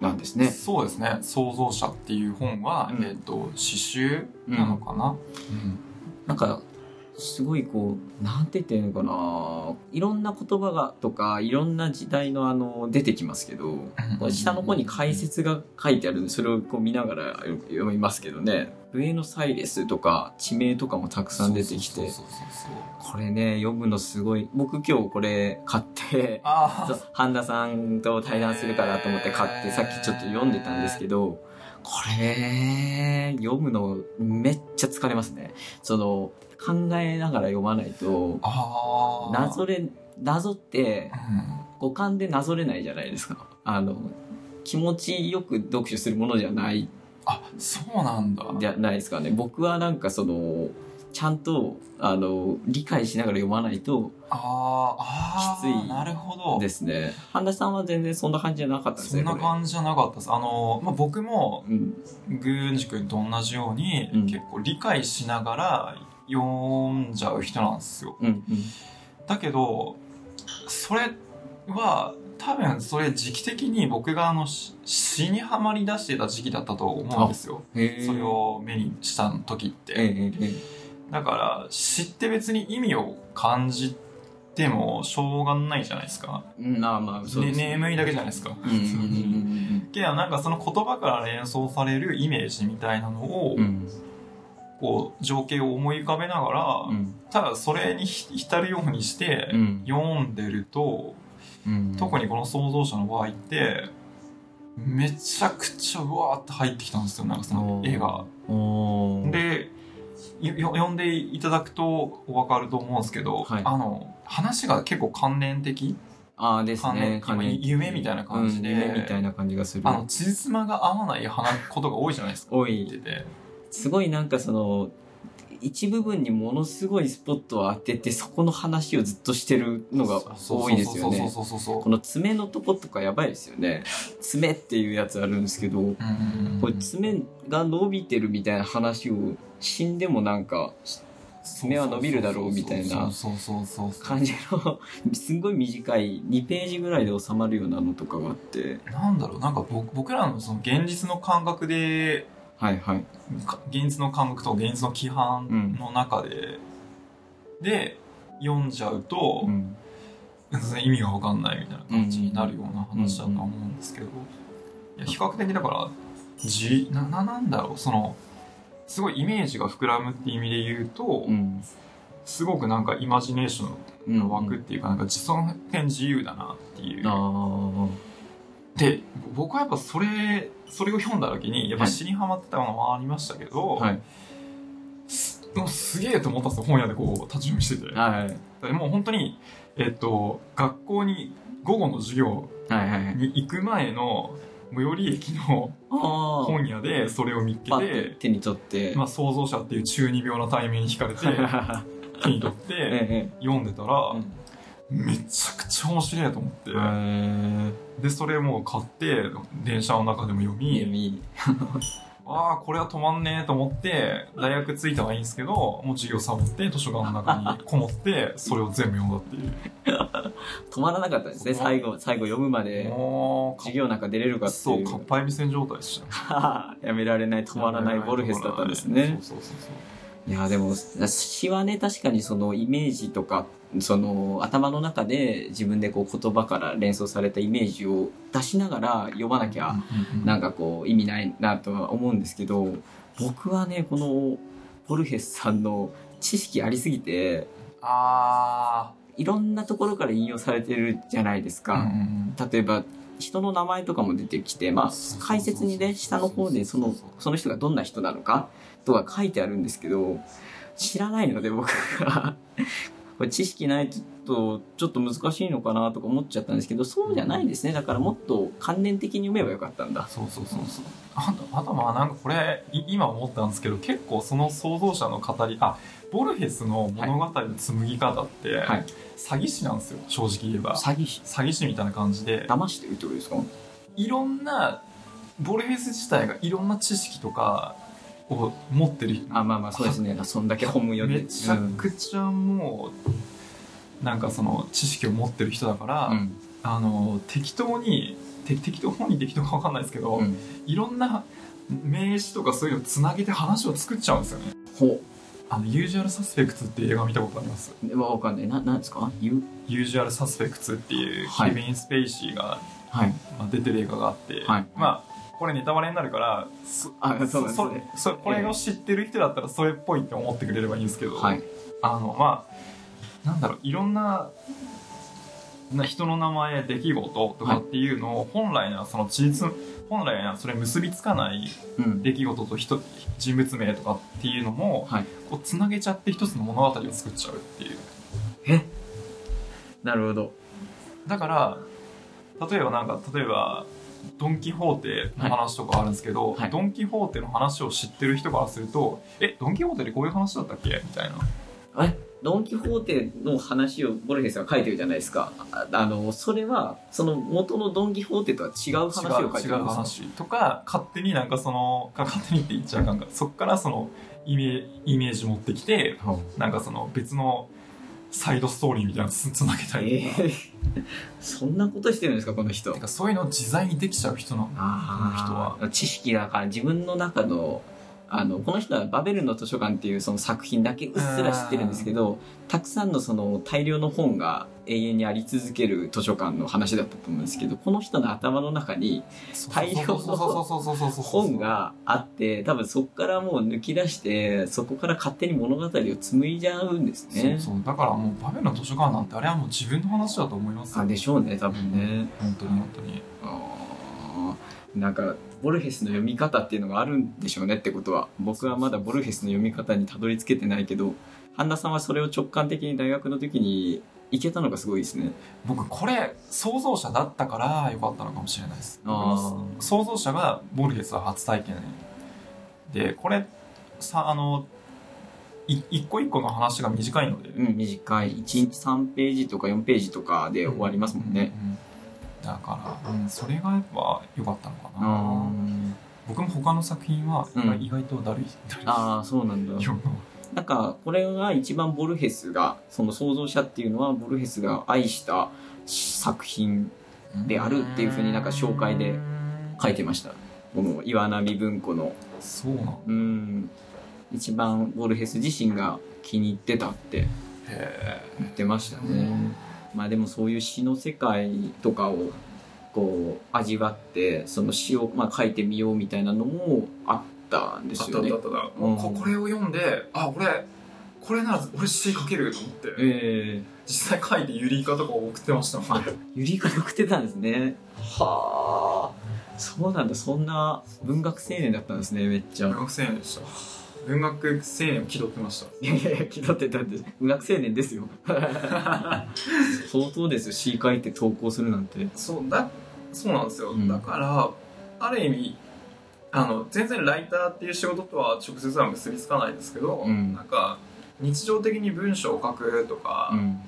なんですね。そうですね「創造者」っていう本は、うん。えっと詩集なのかな、うん。なんかすごいこうなんて言ってるのかな。いろんな言葉がとかいろんな時代のあの出てきますけど下の方に解説が書いてあるんでそれをこう見ながら読みますけどねブエノサイレスとか地名とかもたくさん出てきてこれね読むのすごい僕今日これ買って半田さんと対談するかなと思って買ってさっきちょっと読んでたんですけどこれ読むのめっちゃ疲れますね。その考えながら読まないとなぞれなぞってうん。五感でなぞれないじゃないですか。あの気持ちよく読書するものじゃないあそうなんだ。じゃないですかね。僕はなんかそのちゃんとあの理解しながら読まないとあーあーきついなるほど。ですね半田さんは全然そんな感じじゃなかったんですそんな感じじゃなかったです。あの、まあ、僕もうん。郡司君と同じように、うん。結構理解しながら読んじゃう人なんですよ。うんうん。だけどそれは多分それ時期的に僕があのし詩にはまり出してた時期だったと思うんですよ。それを目にした時って、だから詩って別に意味を感じてもしょうがないじゃないですか、うんまあまあそうね、です眠いだけじゃないですか、けどなんかその言葉から連想されるイメージみたいなのを、うん。うんこう情景を思い浮かべながら、うん。ただそれにひ浸るようにしてうん。読んでると、うん特にこの創造者の場合ってめちゃくちゃうわーって入ってきたんですよなんかその絵が。でよ読んでいただくとお分かると思うんですけど、はい。あの話が結構関連的？ああですね。関連夢みたいな感じで。うん夢みたいな感じがする。あの辻褄が合わない話ことが多いじゃないですか。多い。て。すごいなんかその一部分にものすごいスポットを当ててそこの話をずっとしてるのが多いですよね。この爪のとことかやばいですよね。爪っていうやつあるんですけどこれ爪が伸びてるみたいな話を死んでもなんか爪は伸びるだろうみたいなそうそうそうそう感じのすんごい短い2ページぐらいで収まるようなのとかがあって。なんだろう。なんか僕僕らのその現実の感覚ではいはい。か現実の感覚と現実の規範の中で、で読んじゃうと、うん。全然意味が分かんないみたいな感じになるような話だとは思うんですけど、いや比較的だからじなななんだろう。そのすごいイメージが膨らむっていう意味で言うと、うん。すごくなんかイマジネーションの枠っうんていうか、なんか自尊点自由だなっていう。あで僕はやっぱそれそれを読んだ時にやっぱはい詩にはまってたのもありましたけど、あはい。すもうすげえと思ったんですよ本屋でこう立ち読みしてて。はいでもう本当に、えっと、学校に午後の授業はいはいはい。に行く前の最寄り駅の本屋でそれを見っけてて、手に取って、まあ、創造者っていう中二病な対面に惹かれて手に取ってえ読んでたら、うん。めちゃくちゃ面白いと思って、えーでそれもう買って電車の中でも読み、耳 ああこれは止まんねえと思って大学着いたはいいんですけどもう授業サボって図書館の中にこもってそれを全部読んだっていう。止まらなかったですね最後最後読むまで。授業なんか出れるかってそ、いう。うかっぱえびせん状態でした。やめられない止まらないボルヘスだったんですね。そうそうそうそう。いやでも詩はね確かにそのイメージとかその頭の中で自分でこう言葉から連想されたイメージを出しながら読まなきゃなんかこう意味ないなとは思うんですけど僕はねこのボルヘスさんの知識ありすぎてあいろんなところから引用されてるじゃないですか、ん例えば人の名前とかも出てきて、まあ解説にね、下の方でその、その人がどんな人なのかとか書いてあるんですけど、知らないので僕が、これ知識ないとちょっと難しいのかなとか思っちゃったんですけどそうじゃないんですね。だからもっと関連的に読めばよかったんだ。そうそうそうそう。あとあとまあなんかこれい今思ったんですけど結構その創造者の語りあボルヘスの物語の紡ぎ方って、はい。詐欺師なんですよ。正直言えば。詐欺師。詐欺師みたいな感じで。騙してるってことですか？いろんなボルヘス自体がいろんな知識とかを持ってるあまあまあそうですね。そんだけ本も読んで。めちゃくちゃもうなんかその知識を持ってる人だから、うん。あの適当にて適当本人適当か分かんないですけど、うん。いろんな名詞とかそういうのをつなげて話を作っちゃうんですよね。ほあのユージュアルサスペクツっていう映画見たことあります？うわかんない。ななんですか？ゆユージュアルサスペクツっていうはい。ケビン・スペイシーが、はい。まあ、出てる映画があって、はい。まあこれネタバレになるからそあそうなんですそねそこれを知ってる人だったらそれっぽいって思ってくれればいいんですけど、はい。あのまあなんだろういろんなな人の名前出来事とかっていうのを本来ならその事実本来ならそれ結びつかないうん。出来事と人人物名とかっていうのも、はい。こうつなげちゃって一つの物語を作っちゃうっていう。え？なるほど。だから例えばなんか例えばドン・キホーテの話とかあるんですけど、はい。ドン・キホーテの話を知ってる人からするとえドン・キホーテでこういう話だったっけ？みたいな。えドン・キホーテの話をボルヘスが書いてるじゃないですか。ああのそれはその元のドン・キホーテとは違う話を書いてるんですか？違う話とか勝手になんかそのか勝手にって言っちゃうなんかそっからそのイメイメージ持ってきてなんかその別のサイドストーリーみたいなのつ つなげたりとか,、えー、そんなことしてるんですかこの人。てかそういうの自在にできちゃう人なの人は知識だから自分の中のあのこの人は「バベルの図書館」っていうその作品だけうっすら知ってるんですけどたくさんのその大量の本が永遠にあり続ける図書館の話だったと思うんですけどこの人の頭の中に大量の本があって多分そこからもう抜き出してそこから勝手に物語を紡いじゃうんですね。そうそう。だからもうバベルの図書館なんてあれはもう自分の話だと思いますよ。あでしょうね多分ね。本当に本当に。あー。なんかボルヘスの読み方っていうのがあるんでしょうねってことは。僕はまだボルヘスの読み方にたどり着けてないけど半田さんはそれを直感的に大学の時にいけたのがすごいですね。僕これ創造者だったから良かったのかもしれないです。創造者がボルヘスは初体験でこれさあのい一個一個の話が短いので、うん短い。1日3ページとか4ページとかで終わりますもんね、うんうんだから、うん、それがやっぱ良かったのかあなー。僕も他の作品は意外,、とだるいだるいあーそうなんだ。なんかこれが一番ボルヘスがその創造者っていうのはボルヘスが愛した作品であるっていうふうになんか紹介で書いてました。この岩波文庫の。そうなんだ。うん。一番ボルヘス自身が気に入ってたってへ言ってましたねまあでもそういう詩の世界とかをこう味わってその詩をまあ書いてみようみたいなのもあったんであすよね。ったあったあった。うん。ここれを読んであ俺これなら俺詩書けると思って。ええ。実際書いてユリイカとか送ってましたもん。ねゆりか送ってたんですね。はあ。そうなんだ。そんな文学青年だったんですねめっちゃ。文学青年でした文学青年を気取ってました。いやいやいや気取ってたんです。文学青年ですよ。相当ですよ。詩書いて投稿するなんて。そうだそうなんですよ、うん。だからある意味あの全然ライターっていう仕事とは直接は結びつかないですけど、うん。なんか日常的に文章を書くとか、うん。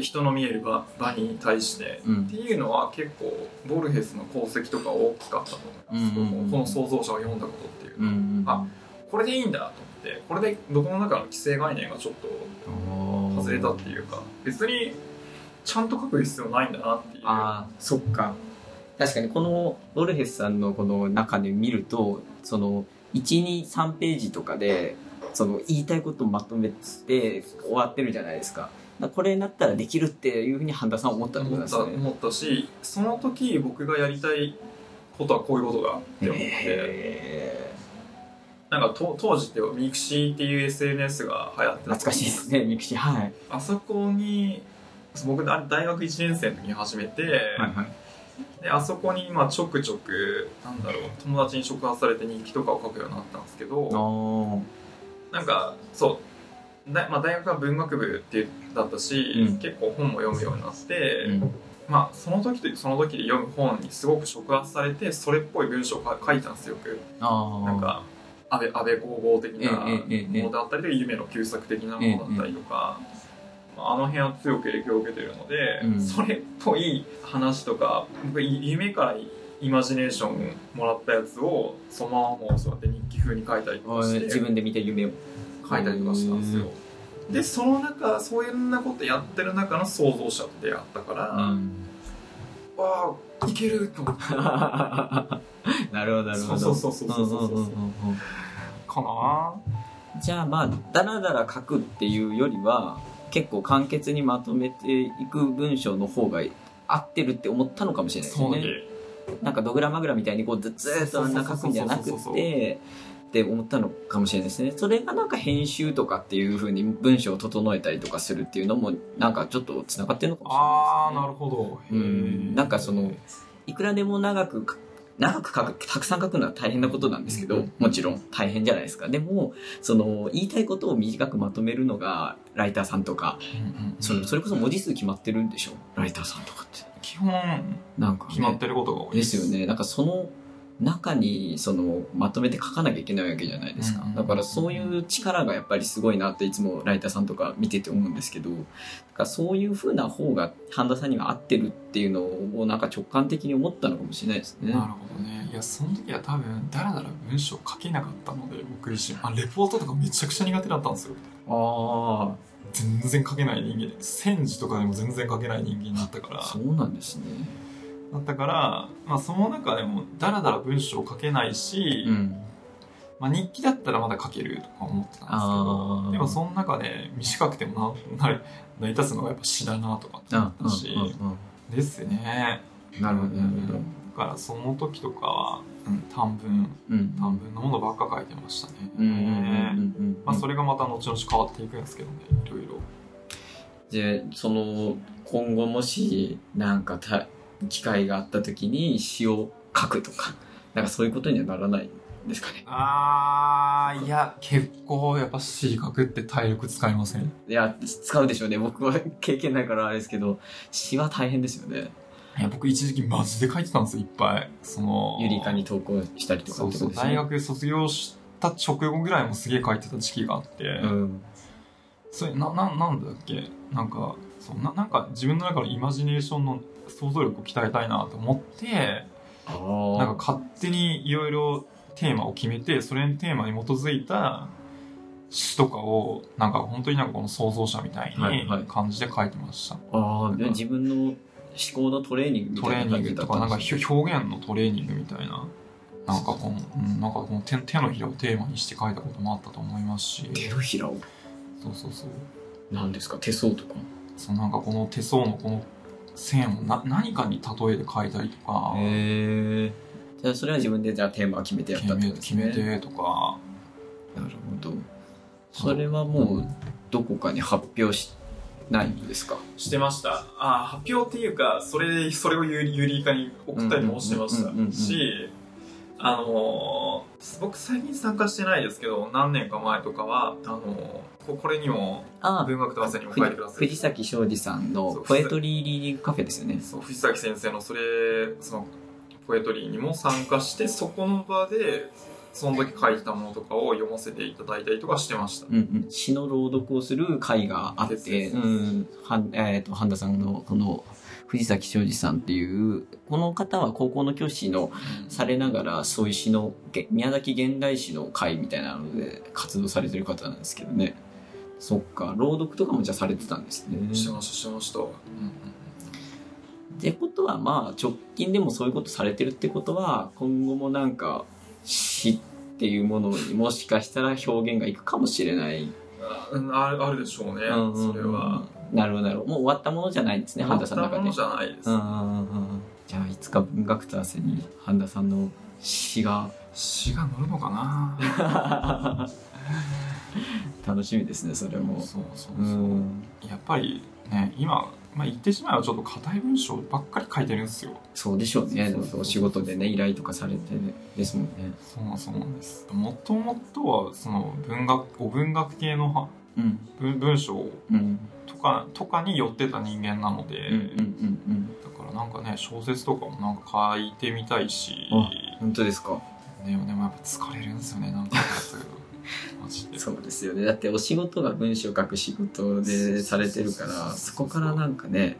人の見える場場に対して、うん。っていうのは結構ボルヘスの功績とか大きかったと思います、うんうんうんこの創造者を読んだことっていうのは、うん。あこれでいいんだと思ってこれで僕の中の既成概念がちょっと外れたっていうか別にちゃんと書く必要ないんだなっていう。ああそっか。確かにこのボルヘスさんのこの中で見るとその123ページとかでその言いたいことをまとめて終わってるじゃないですか。これになったらできるっていうふうに半田さんは思ったってこと思っですね。た思ったしその時僕がやりたいことはこういうことだって思って、へなんかと当時って mixi っていう SNS が流行ってた。ー懐かしいですね mixi はい。あそこに僕大学1年生の時に始めて、はいはい。であそこにまあちょくちょくなんだろう友達に触発されて日記とかを書くようになったんですけどあなんかそう。だまあ、大学は文学部ってだったし、うん。結構本も読むようになって、うん。まあその時とその時で読む本にすごく触発されてそれっぽい文章を書いたんですよよくああなんか安倍安倍工房的なものだったりとか夢の旧作的なものだったりとか、まああの辺は強く影響を受けてるので、うん。それっぽい話とか僕い夢からイマジネーションもらったやつをそのままもうそうやって日記風に書いたりとかして自分で見て夢を。書いたりとかしたんですよ。でその中そういうなことやってる中の創造者と出会ったから、うんわあいけると思って。なるほどなるほど。そうそうそうそうそうそう。かな。じゃあまあダラダラ書くっていうよりは結構簡潔にまとめていく文章の方が合ってるって思ったのかもしれないですね。なんかドグラマグラみたいにこうずっとあんな書くんじゃなくてって思ったのかもしれないですね。それがなんか編集とかっていう風に文章を整えたりとかするっていうのもなんかちょっとつながってるのかもしれないですね。ああなるほど。うん。なんかそのいくらでも長くか長く書くたくさん書くのは大変なことなんですけどもちろん大変じゃないですか。でもその言いたいことを短くまとめるのがライターさんとかそのそれこそ文字数決まってるんでしょライターさんとかって。基本なんか、ね、決まってることが多いですよね。なんかその中にそのまとめて書かなきゃいけないわけじゃないですか、だからそういう力がやっぱりすごいなっていつもライターさんとか見てて思うんですけどだからそういう風な方が半田さんには合ってるっていうのをなんか直感的に思ったのかもしれないですね。なるほどね。いやその時は多分だらだら文章書けなかったので僕自身あレポートとかめちゃくちゃ苦手だったんですよ。あ全然書けない人間。戦時とかでも全然書けない人間だったから。あそうなんですねだったから、まあ、その中でもだらだら文章書けないし、うん。まあ、日記だったらまだ書けるとか思ってたんですけあどー。でもその中で短くてもなな成り立つのがやっぱ詩だなとかって思あったし、ですね。うんなるほどなるほど。だからその時とかは、うん、短文うん。短文のものばっか書いてましたね、それがまた後々変わっていくんですけどねいろいろ。でその今後もしなんかた機会があった時に詩を書くとかなんかそういうことにはならないんですかね。あーいや結構やっぱ詩書くって体力使いません？いや使うでしょうね。僕は経験ないからあれですけど詩は大変ですよね。いや僕一時期マジで書いてたんですよいっぱい。そのゆりかに投稿したりとかそうそうってことですね。大学卒業した直後ぐらいもすげえ書いてた時期があって、うん。それなななんだっけ？なんかそうななんか自分の中のイマジネーションの想像力を鍛えたいなと思ってあなんか勝手にいろいろテーマを決めてそれのテーマに基づいた詩とかをなんか本当になんかこの創造者みたいに感じで書いてました、ああで自分の思考のトレーニングみトレーたいな感じだニングとかなんか表現のトレーニングみたいななんかこの、うんなんかこの手手のひらをテーマにして書いたこともあったと思いますし。手のひらを？そうそうそう。何ですか？手相とかそうなんかこの手相のこの線をな何かに例えて書いたりとか、へえじゃあそれは自分でじゃあテーマを決めてやったってことですね。決めてとか。なるほど。それはもうどこかに発表しないんですか？してました。あ発表っていうかそれそれをユリユリイカに送ったりもしてましたしあのー僕最近参加してないですけど何年か前とかはあのーここれにもあ文学と汗にも書いてください藤崎庄司さんのポエトリーリーディングカフェですよね。そう藤崎先生のそれそのポエトリーにも参加してそこの場でその時書いてたものとかを読ませていただいたりとかしてました。うんうん、詩の朗読をする会があって、そうん。えー、と半田さんのこの藤崎庄司さんっていうこの方は高校の教師のされながらそういう詩のげ宮崎現代詩の会みたいなので活動されてる方なんですけどねそっか。朗読とかもじゃあされてたんですね。してましたしてました、うんうんってことはまあ直近でもそういうことされてるってことは今後もなんか詩っていうものにもしかしたら表現がいくかもしれない。うんあるあるでしょうね、うんうんうん。それは。なるほどなるほど。もう終わったものじゃないんですね半田さんの中で。終わったものじゃないです、うんうんうんうん。じゃあいつか文学と汗に半田さんの詩が。詩が乗るのかな？楽しみですねそれも。そうそううそう、ん。やっぱりね今、まあ、言ってしまえばちょっと硬い文章ばっかり書いてるんですよ。そうでしょうね。お仕事でね依頼とかされてですもんね。そうなんそうなんです。もともとはその文学お文学系のはうん。文文章うん。とかとかに寄ってた人間なので、うんうんうんだからなんかね小説とかもなんか書いてみたいし、あ本当ですか。ね、でもやっぱ疲れるんですよねなんか。マジでそうですよね。だってお仕事が文章書く仕事でされてるからそこからなんかね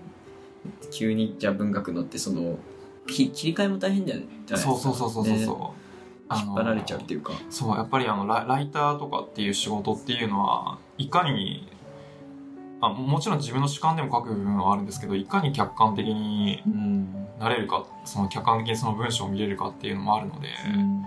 急にじゃあ文学のってそのき切り替えも大変じゃないですか。そうそうそうそうそうね。そう、引っ張られちゃうっていうか。そうやっぱりあのラライターとかっていう仕事っていうのはいかにあもちろん自分の主観でも書く部分はあるんですけどいかに客観的にうんなれるかその客観的にその文章を見れるかっていうのもあるので、うん。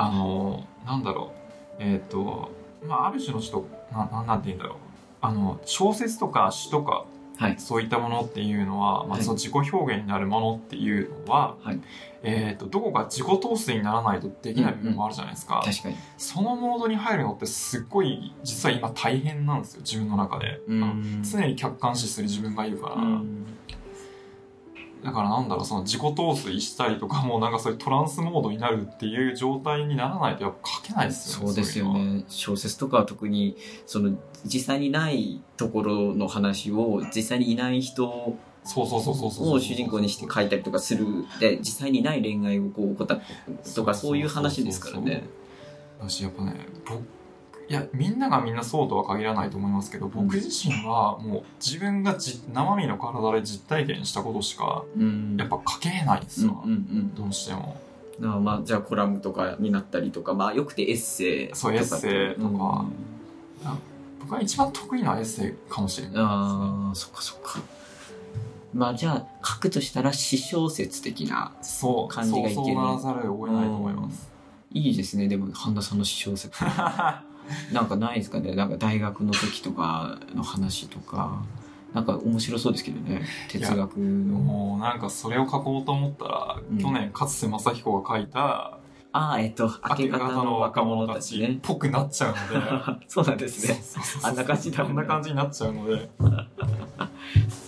あのなんだろうえっ、とまあある種のちょっとなななんて言うんだろう。あの小説とか詩とかはい。そういったものっていうのは、まあ、はい。その自己表現になるものっていうのは、はい。えー、とどこか自己統制にならないとできない部分もあるじゃないですか、確かに。そのモードに入るのってすっごい実は今大変なんですよ自分の中で、常に客観視する自分がいるから、うんだからなんだろうその自己陶酔したりとかもなんかそういうトランスモードになるっていう状態にならないとやっぱ書けないですよねそうですよね。小説とかは特にその実際にないところの話を実際にいない人そうそうそうそうそうを主人公にして書いたりとかする。で実際にない恋愛をこう起こったとかそういう話ですからね。私やっぱね僕いやみんながみんなそうとは限らないと思いますけど僕自身はもう自分がじ生身の体で実体験したことしかうん。やっぱ書けないんですよ、うんうんどうしても。まあじゃあコラムとかになったりとかまあよくてエッセイとか。そうエッセイとか。うん。僕が一番得意なエッセイかもしれないですね。ああそっかそっか。まあじゃあ書くとしたら詩小説的なそう感じがいけるそうそうならざるを得ないと思います、いいですね。でも半田さんの詩小説 なんかないですかね。なんか大学の時とかの話とか。なんか面白そうですけどね。哲学の。もうなんかそれを書こうと思ったら、うん。去年勝瀬正彦が書いたああえっと明け方の若者たちね。っぽくなっちゃうので。そうなんですね。あんな感じだあんな感じになっちゃうので。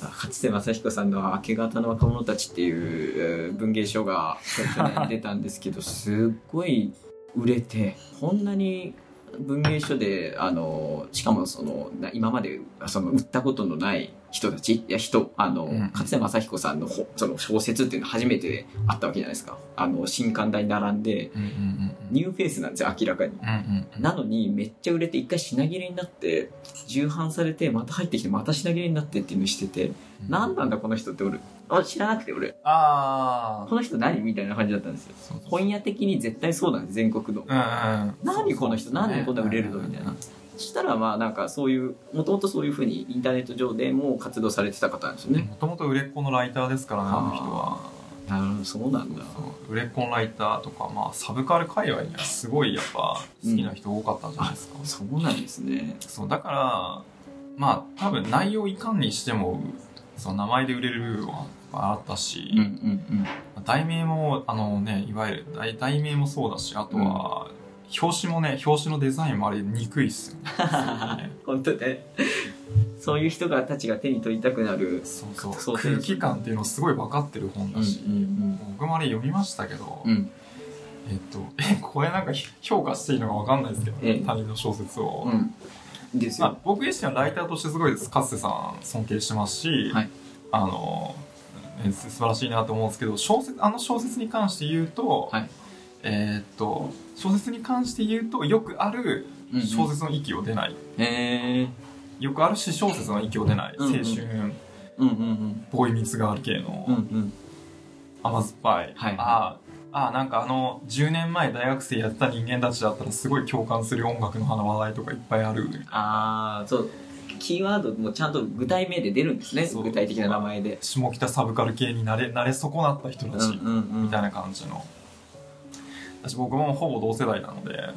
勝瀬正彦さんの「明け方の若者たち」っていうえー文芸書が去年出たんですけどすっごい売れてこんなに文芸書であのしかもそのな今までその売ったことのない人たちいや人あの、うん勝瀬正彦さんのほその小説っていうのは初めてあったわけじゃないですか。あの新刊台に並んでうんうんうんニューフェイスなんですよ明らかに。うんうんうん。なのにめっちゃ売れて一回品切れになって重版されてまた入ってきてまた品切れになってっていうのしてて、何なんだこの人って俺あ知らなくて俺。あこの人何みたいな感じだったんですよ。そうそう本屋的に絶対そうなんです全国の。うんうん。何この人？なんでこんな売れるの？みたいな。なそしたらまあなんかそういうもともとそういうふうにインターネット上でも活動されてた方なんですよね。もともと売れっ子のライターですからねあの人は。なるほどそうなんだ。売れっ子のライターとか、まあ、サブカル界隈にはすごいやっぱ好きな人多かったんじゃないですか、そうなんですね。そうだからまあ多分内容いかんにしてもその名前で売れる部分はあったし、うんうん題名もあのねいわゆる題題名もそうだしあとは、表紙もね表紙のデザインもあれ憎いっすよ。ねうん本当ね。そういう人がたちが手に取りたくなるそうそう。空気感っていうのをすごい分かってる本だし、うんうん僕もあれ読みましたけど、うん。うんえっとえこれなんか評価していいのか分かんないですけど、ええ。他人の小説を、うん。ですまあよ、僕自身はライターとしてすごい勝瀬さん尊敬してますし、はい。あのえ素晴らしいなと思うんですけど小説あの小説に関して言うと、はい。えーっと小説に関して言うとよくあるうんうん。小説の域を出ない、へえよくある詩小説の域を出ない、うんうん。青春。うんうんボーイミツがある系の、うんうん。うん甘酸っぱい、はいあああなんかあの10年前大学生やってた人間たちだったらすごい共感する音楽の話題とかいっぱいある。ああそう。キーワードもちゃんと具体名で出るんですね具体的な名前で。下北サブカル系になれなれ損なった人たち、ん。みたいな感じの私僕もほぼ同世代なので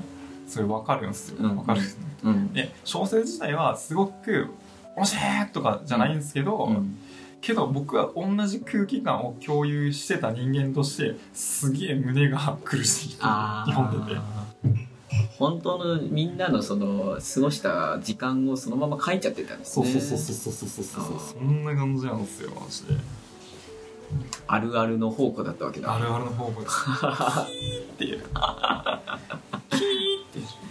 それ分かるんですよ。うん。分かるんですねうん。で小説自体はすごく「面白い!」とかじゃないんですけど、うん。けど僕は同じ空気感を共有してた人間としてすげえ胸が苦しいあ読んでてー本当のみんなのその過ごした時間をそのまま書いちゃってたんですそうねそうそうそうそうそうそう。そうそんな感じなんですよマジであるあるの宝庫だったわけだ。あるあるの方向ですっていう。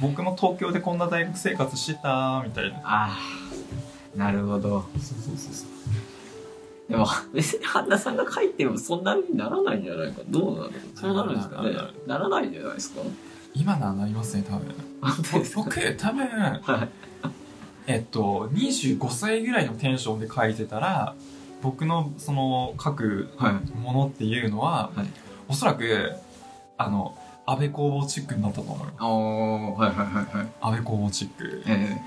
僕も東京でこんな大学生活してたみたいな。ああなるほど。そうそうそうそう。でも別に半田さんが書いてもそんなにならないんじゃないか。どうなの？そうなるんですかね。ならない。んじゃないですか？今ならなりますね多分。僕多分はい。えっと25歳ぐらいのテンションで書いてたら僕のその書くはい。ものっていうのは、はい。おそらくあの安倍工房チックになったと思うよはいはいはいはい。安倍工房チック。え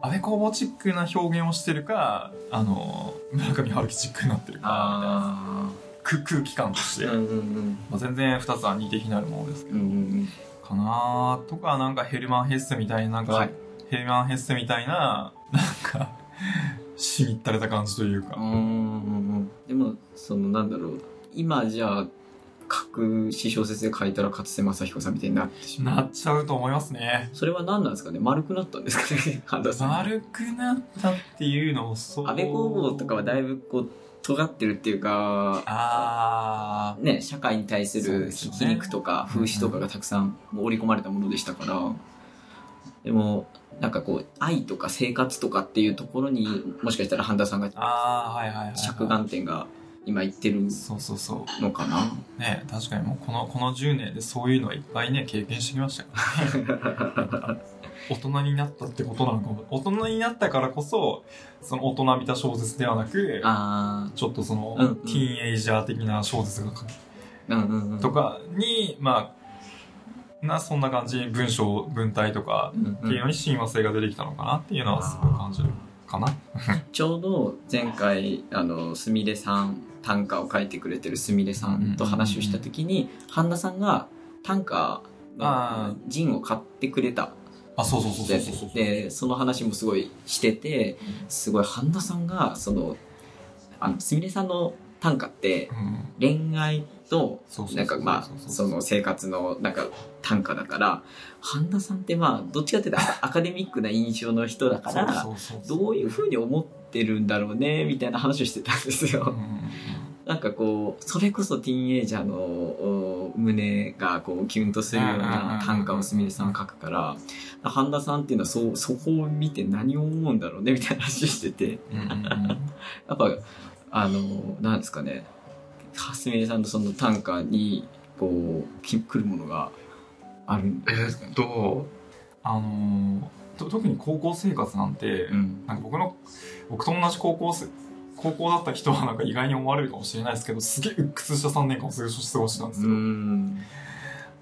安倍工房チックな表現をしてるかあの村上春樹チックになってるー、かみたいな。空気感として、あうんうん。まあ、全然2つは似て非なるものですけど、うんうんうん。かなとかなんかヘルマン・ヘッセみたいななんか、はい。ヘルマン・ヘッセみたいななんかしみったれた感じというか、うんでもそのなんだろう。今じゃあ書く詩小説で書いたら勝瀬正彦さんみたいになってしまう。なっちゃうと思いますね。それは何なんですかね？丸くなったんですかね？丸くなったっていうのをそう。安倍工房とかはだいぶこう尖ってるっていうかああね、社会に対するそうですよね。皮肉とか風刺とかがたくさん織り込まれたものでしたから、でもなんかこう愛とか生活とかっていうところにもしかしたら半田さんがああはいはいはい、はい、着眼点が今言ってるそうそうそう。のかな？ね確かにもうこのこの10年でそういうのはいっぱいね経験してきましたからね。大人になったってことなのかも大人になったからこそその大人びた小説ではなくあちょっとその、うんうん。ティーンエイジャー的な小説が書くあうんうんうん。とかにまあなそんな感じ文章文体とかうんっていうのに親和性が出てきたのかなっていうのはすごい感じるかな。ちょうど前回あのすみれさん短歌を書いてくれてるすみれさんと話をした時に半田さんが短歌あのジンを買ってくれた。あそうそうそうそうそうでその話もすごいしててすごい半田さんがそのあのすみれさんの短歌ってうん。恋愛となんかまあその生活のなんか短歌だから半田さんってまあどっちかっていうとアカデミックな印象の人だからどういうふうに思ってるんだろうねみたいな話をしてたんですうんよ。なんかこうそれこそティーンエイジャーのお胸がこうキュンとするような短歌をすみれさんは書くから半田さんっていうのはそうそこを見て何を思うんだろうねみたいな話をしてて。やっぱあのなんですかねすみれさんのその短歌にこうき来るものがあるんえですかねーっ。とあのーと特に高校生活なんて、うん。なんか僕の僕と同じ高校生高校だった人はなんか意外に思われるかもしれないですけどすげえ鬱屈した3年間を過ごし過ごしたんですうよ、ん。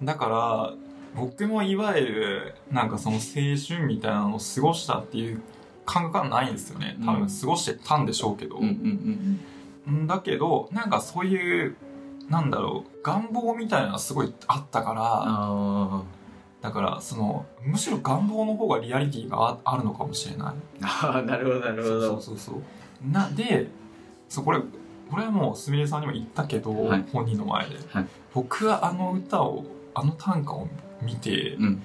だから僕もいわゆるなんかその青春みたいなのを過ごしたっていう感覚はないんですよね。多分過ごしてたんでしょうけど、うんうんうんんだけどなんかそういうなんだろう願望みたいなのがすごいあったからあだからそのむしろ願望の方がリアリティがああるのかもしれない。ーあーなるほどなるほど。そうそうそうなでそうこれこれはもうすみれさんにも言ったけど、はい。本人の前で、はい。僕はあの歌をあの短歌を見てうん。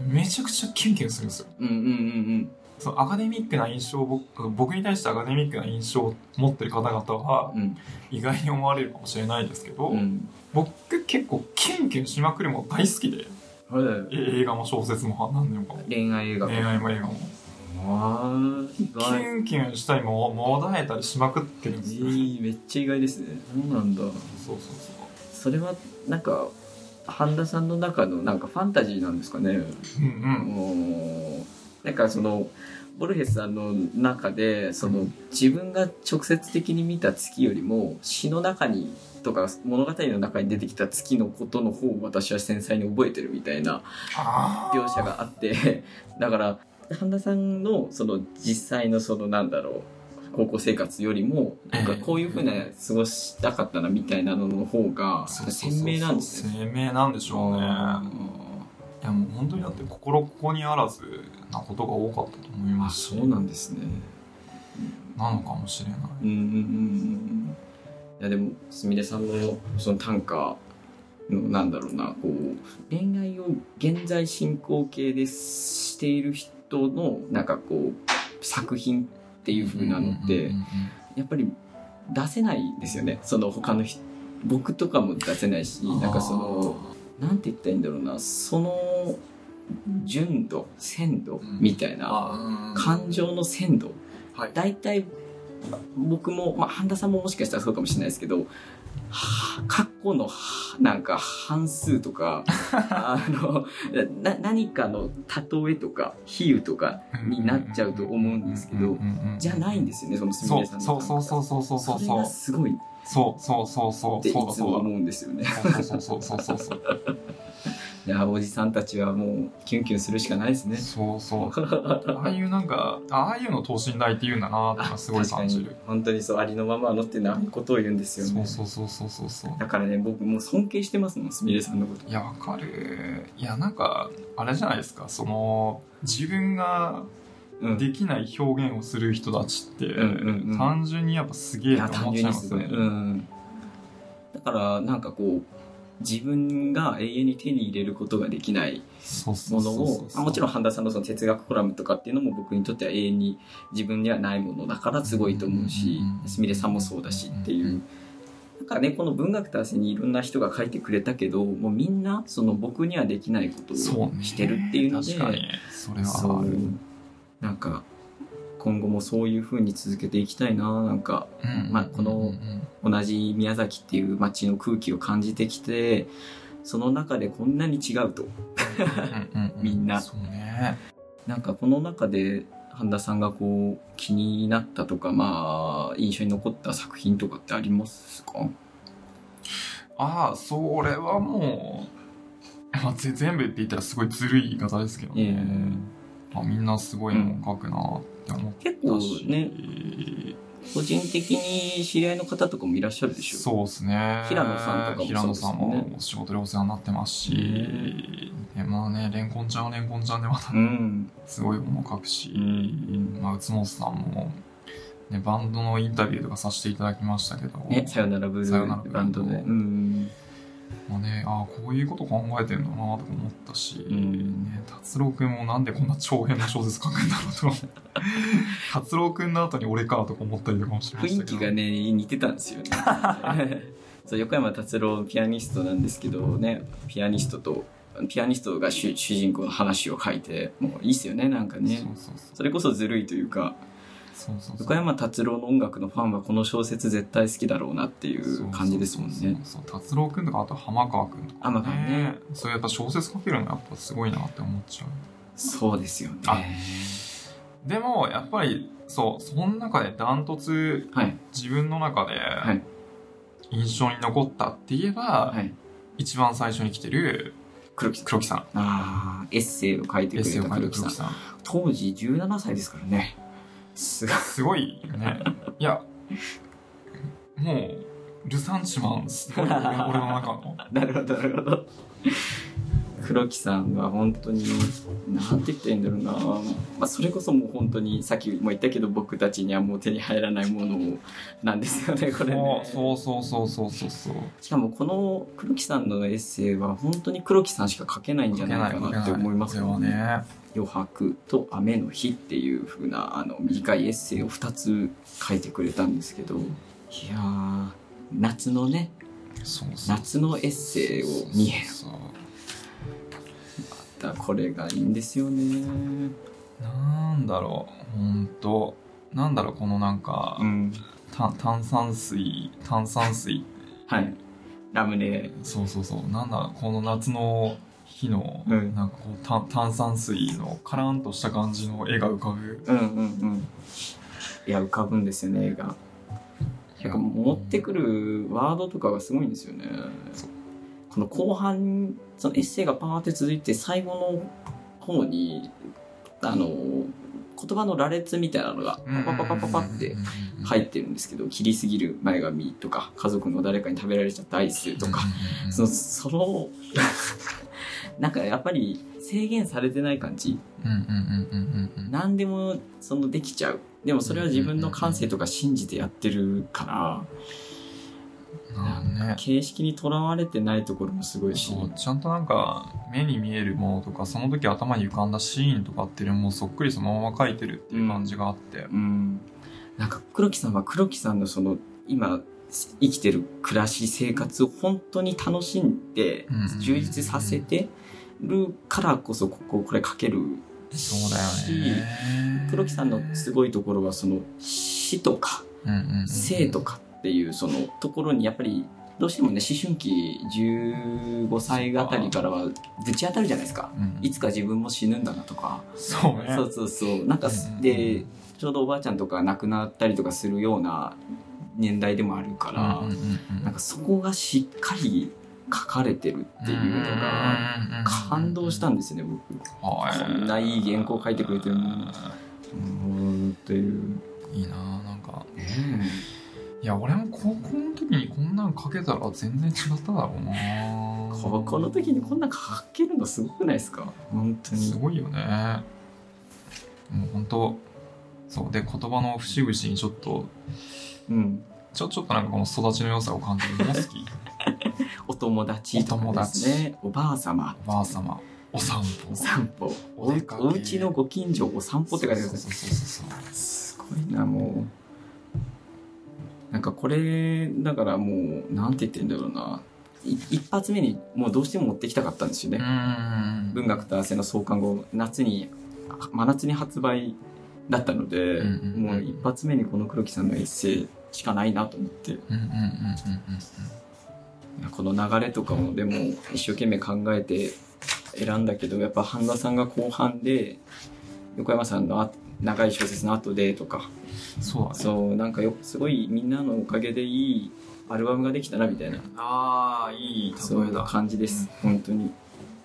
めちゃくちゃキュンキュンするんですよ。うんうんうんそのアカデミックな印象を僕僕に対してアカデミックな印象を持ってる方々はうん。意外に思われるかもしれないですけど、うん。僕結構キュンキュンしまくるもの大好きではい。え映画も小説も何でも恋愛映画。恋愛も映画も。キ外。ュンキュンしたりももだえたりしまくってるんえですよ、ーめっちゃ意外ですねそうなんだそうそうそうそれはなんか半田さんの中のなんかファンタジーなんですかねうんうんなんかそのボルヘスさんの中でその自分が直接的に見た月よりも詩の中にとか物語の中に出てきた月のことの方を私は繊細に覚えてるみたいな描写があって だから半田さんのその実際のそのなんだろう高校生活よりもなんかこういうふうな過ごしたかったなみたいなのの方が鮮明なんですね。鮮明なんでしょうね。あいやもう本当にだって心ここにあらずなことが多かったと思います。しそうなんですね。なのかもしれない。うんうんうんうん。いやでもすみれさんのその短歌のなんだろうなこう恋愛を現在進行形でしている人のなんかこう作品っていう風なのって、やっぱり出せないですよね。その他の人僕とかも出せないしなんかそのなんて言ったらいいんだろうな。その純度鮮度うん。みたいな、あ感情の鮮度。はい。大体僕も、まあ、半田さんももしかしたらそうかもしれないですけどは過去のはなんか半数とか あのな何かの例えとか比喩とかになっちゃうと思うんですけどじゃないんですよねそのすみれさんのそうそうそうそうそうそう。それがすごいっそうそうそうそう。ていそうそうつも思うんですよね。そうそうそうそうそうそう。いやおじさんたちはもうキュンキュンするしかないですね。そうそう。ああいうなんかああいうの等身大って言うんだなすごい感じる。本当にそうありのままのっていうのはああいうことを言うんですよね。そうそうそうそうそうそう。だからね僕もう尊敬してますもんすみれさんのこと。いやわかる。いやなんかあれじゃないですか。その自分がうんできない表現をする人たちって、単純にやっぱすげえいやと思っちゃいますね。うん、だからなんかこう自分が永遠に手に入れることができないそうそものうそうそう。をあもちろん半田さんのその哲学コラムとかっていうのも僕にとっては永遠に自分にはないものだからすごいと思うしすみれさんもそうだしっていう。なんかねこの文学と汗にいろんな人が書いてくれたけどもうみんなその僕にはできないことをそうね。してるっていうので確かに。それそうはあるなんか今後もそういう風に続けていきたいななんかうん。まあこの同じ宮崎っていう街の空気を感じてきてその中でこんなに違うと。みんな。そうね。なんかこの中で半田さんがこう気になったとかまあ印象に残った作品とかってありますか？ああそれはもう、まあ、ぜ全部って言ったらすごいずるい言い方ですけどね、まあ、みんなすごいもん書くなって思ったし、結構ね個人的に知り合いの方とかもいらっしゃるでしょ？そうですね。平野さんとかもそうですよね。平野さんも仕事でお世話になってますし、でまあねレンコンちゃんはレンコンちゃんでまたうん。すごいもの書くし、うんまあ、宇津本さんも、ね、バンドのインタビューとかさせていただきましたけど、ねさよならブルさよならブルーーバンドでうんまあね、ああこういうこと考えてんだなとか思ったし、うん。ね、達郎くんもなんでこんな長編の小説書くんだろうと。思って達郎くんの後に俺かとか思ったりとかもしましたけど。雰囲気がね似てたんですよね。そう横山達郎ピアニストなんですけどねピアニストとピアニストが主主人公の話を書いてもういいっすよねなんかね。それこそずるいというか横山達郎の音楽のファンはこの小説絶対好きだろうなっていう感じですもんね。そうそうそう。達郎くんとかあと浜川くんとか浜川ね。そういうやっぱ小説書けるのやっぱすごいなって思っちゃう。そうですよね。あでもやっぱりそうその中でダントツはい。自分の中ではい。印象に残ったって言えば、はい。一番最初に来てる黒木さん。黒木さん。ああエッセイを書いてくれた黒木さん。当時17歳ですからねすごい。すごいよね。いやもうルサンチマンすごいよ俺俺の中の。なるほどなるほど。黒木さんは本当になんて言ったらいいんだろうな、まあ、それこそもう本当にさっきも言ったけど僕たちにはもう手に入らないものなんですよね これね。そうそうそうそうそうそう。しかもこの黒木さんのエッセイは本当に黒木さんしか書けないんじゃないかなって思いますよね余白と雨の日っていう風なあの短いエッセイを2つ書いてくれたんですけどいやー夏のねそうそう。夏のエッセイを2編そうだこれがいいんですよね。なんだろう。本当なんだろうこのなんか、ん。炭炭酸水炭酸水。はい。ラムネ。そうそうそう。なんだこの夏の日の、うん。なんかこう炭炭酸水のカランとした感じの絵が浮かぶ。うんうんうん。いや浮かぶんですよね絵が。なんか持ってくるワードとかがすごいんですよね。この後半そのエッセイがパーって続いて最後の方にあの言葉の羅列みたいなのがパパパパパパって入ってるんですけど切りすぎる前髪とか家族の誰かに食べられちゃったアイスとかそのそのなんかやっぱり制限されてない感じ？うんうんうんうんうんうん。何でもそのできちゃう。でもそれは自分の感性とか信じてやってるから。形式にとらわれてないところもすごいし。ちゃんとなんか目に見えるものとかその時頭に浮かんだシーンとかっていうのもそっくりそのまま描いてるっていう感じがあって、うん。なんか黒木さんは黒木さんのその今生きてる暮らし生活を本当に楽しんでうん。充実させてるからこそこここれ書けるそうだよね。黒木さんのすごいところはその死とか生とかっていうそのところにやっぱりどうしてもね思春期15歳あたりからはぶち当たるじゃないですか。うんいつか自分も死ぬんだなとか。そうね。そうそうそう。なんかうんでちょうどおばあちゃんとか亡くなったりとかするような年代でもあるから、うん。なんかそこがしっかり書かれてるっていうのが感動したんですよね僕。はい。こんないい原稿書いてくれてる。のにうん。っていう、いいななんか。いや俺も高校の時にこんなん書けたら全然違っただろうな。高校の時にこんな書けるのすごくないですか？本当に。すごいよね。もう本当そうで言葉の節々にちょっとうんちょちょっとなんかこの育ちの良さを感じるのも好き お友達とかですね。おばあ様。おばあ様。お散歩。お散歩。おお出お家のご近所お散歩って書いてある。そうそうそうそうすごいなもう。なんかこれだからもうなんて言ってんだろうな。い一発目にもうどうしても持ってきたかったんですよね、うん。文学と汗の創刊号。夏に真夏に発売だったので、うんうんうんもう一発目にこの黒木さんのエッセイしかないなと思って。うんうんうんうんこの流れとかもでも一生懸命考えて選んだけどやっぱ半田さんが後半で横山さんのあ長い小説の後でとか。うんそうだね。そうなんかよすごいみんなのおかげでいいアルバムができたなみたいな。ああいいそういう感じです、本当に。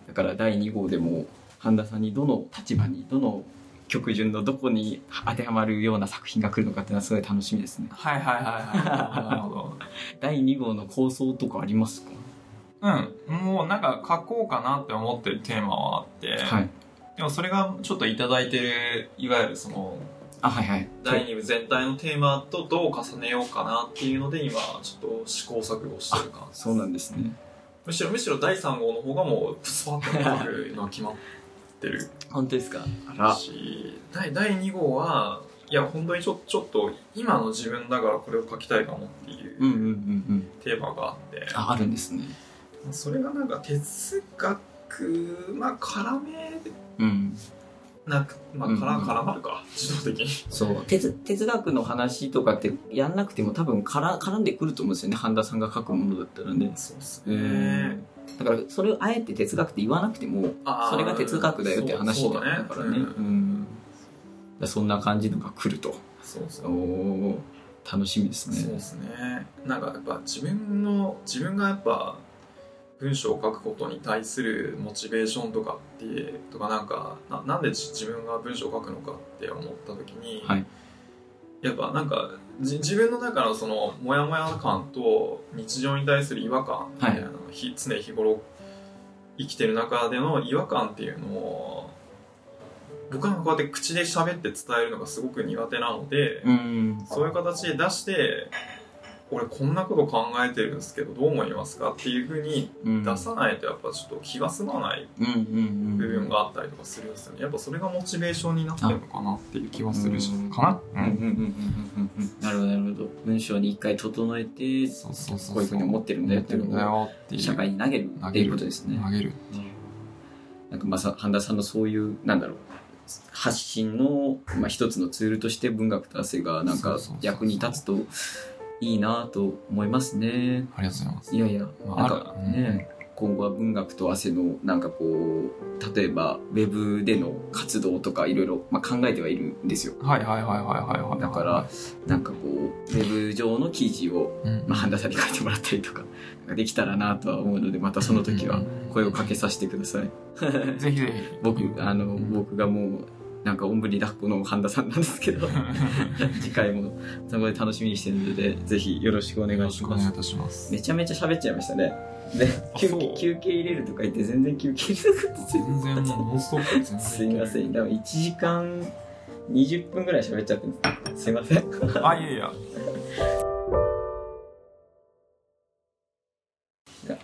だから第2号でも半田さんにどの立場にどの曲順のどこに当てはまるような作品が来るのかっていうのはすごい楽しみですね。はいはいはいはい。なるほど。第2号の構想とかありますか？うんもうなんか書こうかなって思ってるテーマはあって、はい。でもそれがちょっといただいてるいわゆるそのあはいはい。第2部全体のテーマとどう重ねようかなっていうので今ちょっと試行錯誤してる感じそうなんですね。むしろむしろ第3号の方がもうスパッと書くのは決まってる。本当ですか？あら。し第第2号はいや本当にちょちょっと今の自分だからこれを書きたいかもっていううんうんうんうん。テーマがあって、ああるんですね。それがなんか哲学まあ絡めうん。なくまあうん絡絡まるか。自動的に。そう。哲哲学の話とかってやんなくても多分から絡んでくると思うんですよね。半田さんが書くものだったらね。そうですうねんだからそれをあえて哲学って言わなくてもそれが哲学だよって話だからね。うんうん。そんな感じのが来ると。そうそう。楽しみですね。そうですね。なんかやっぱ自分の自分がやっぱ文章を書くことに対するモチベーションとかってとかなんかななんで自自分が文章を書くのかって思った時に、はい。やっぱなんかじ自分の中のそのモヤモヤ感と日常に対する違和感みたいなのを、ひ常日頃生きてる中での違和感っていうのを僕はこうやって口で喋って伝えるのがすごく苦手なので、うん。そういう形で出して、俺こんなこと考えてるんですけどどう思いますかっていうふうにうん出さないとやっぱちょっと気が済まない部分があったりとかするんですよね。やっぱそれがモチベーションになってるのかなっていう気はするしうんかな。うんうんうんうんうんうんなるほどなるほど文章に一回整えてそうそうそう。こういうふうに思ってるんだよっていうのを思ってるんだよっていう。社会に投げるっていうことですね投げる。なんかまあさ半田さんのそういうなんだろう発信の、まあ、一つのツールとして文学と汗がなんか役に立つといいなと思いますね。ありがとうございます。いやいや、まあなんかあるね、今後は文学と汗のなんかこう例えばウェブでの活動とかいろいろまあ考えてはいるんですよ。はいはいはいはいはいはい。だから、なんかこうウェブ上の記事をうん、まあ、半田さんに書いてもらったりとかできたらなとは思うのでまたその時は声をかけさせてください。ぜひぜひ。僕あの僕がもうなんかおんぶに抱っこの半田さんなんですけど。次回もそこで楽しみにしてるのでぜひよろしくお願いします。めちゃめちゃ喋っちゃいましたね。で休憩休憩入れるとか言って全然休憩入れなかったですよ全然もう全然すいません。でも1時間20分ぐらい喋っちゃってす。すいません。あ、いやいや。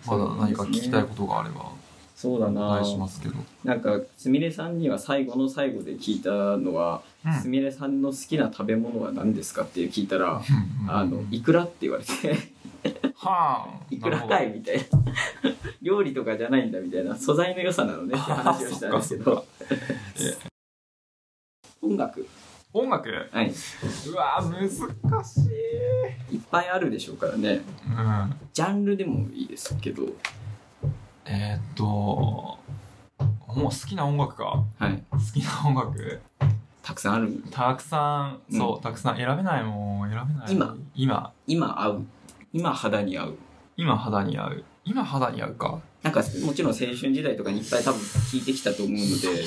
まだ何か聞きたいことがあれば。おそうだな。願いしますけど。なんかすみれさんには最後の最後で聞いたのはうん。すみれさんの好きな食べ物は何ですかって聞いたらうん。あの、いくらって言われて、はあ。いくらかいみたいな。料理とかじゃないんだみたいな素材の良さなのねって話をしたんですけど。音楽。音楽？はい。うわ難しい。いっぱいあるでしょうからね。うん。ジャンルでもいいですけどえー、っともう好きな音楽か？はい。好きな音楽？たくさんある。たくさんそう、たくさん選べないもん選べない。今？今。今合う？今肌に合う？今肌に合う。今肌に合うか？なんかもちろん青春時代とかにいっぱい多分聞いてきたと思うので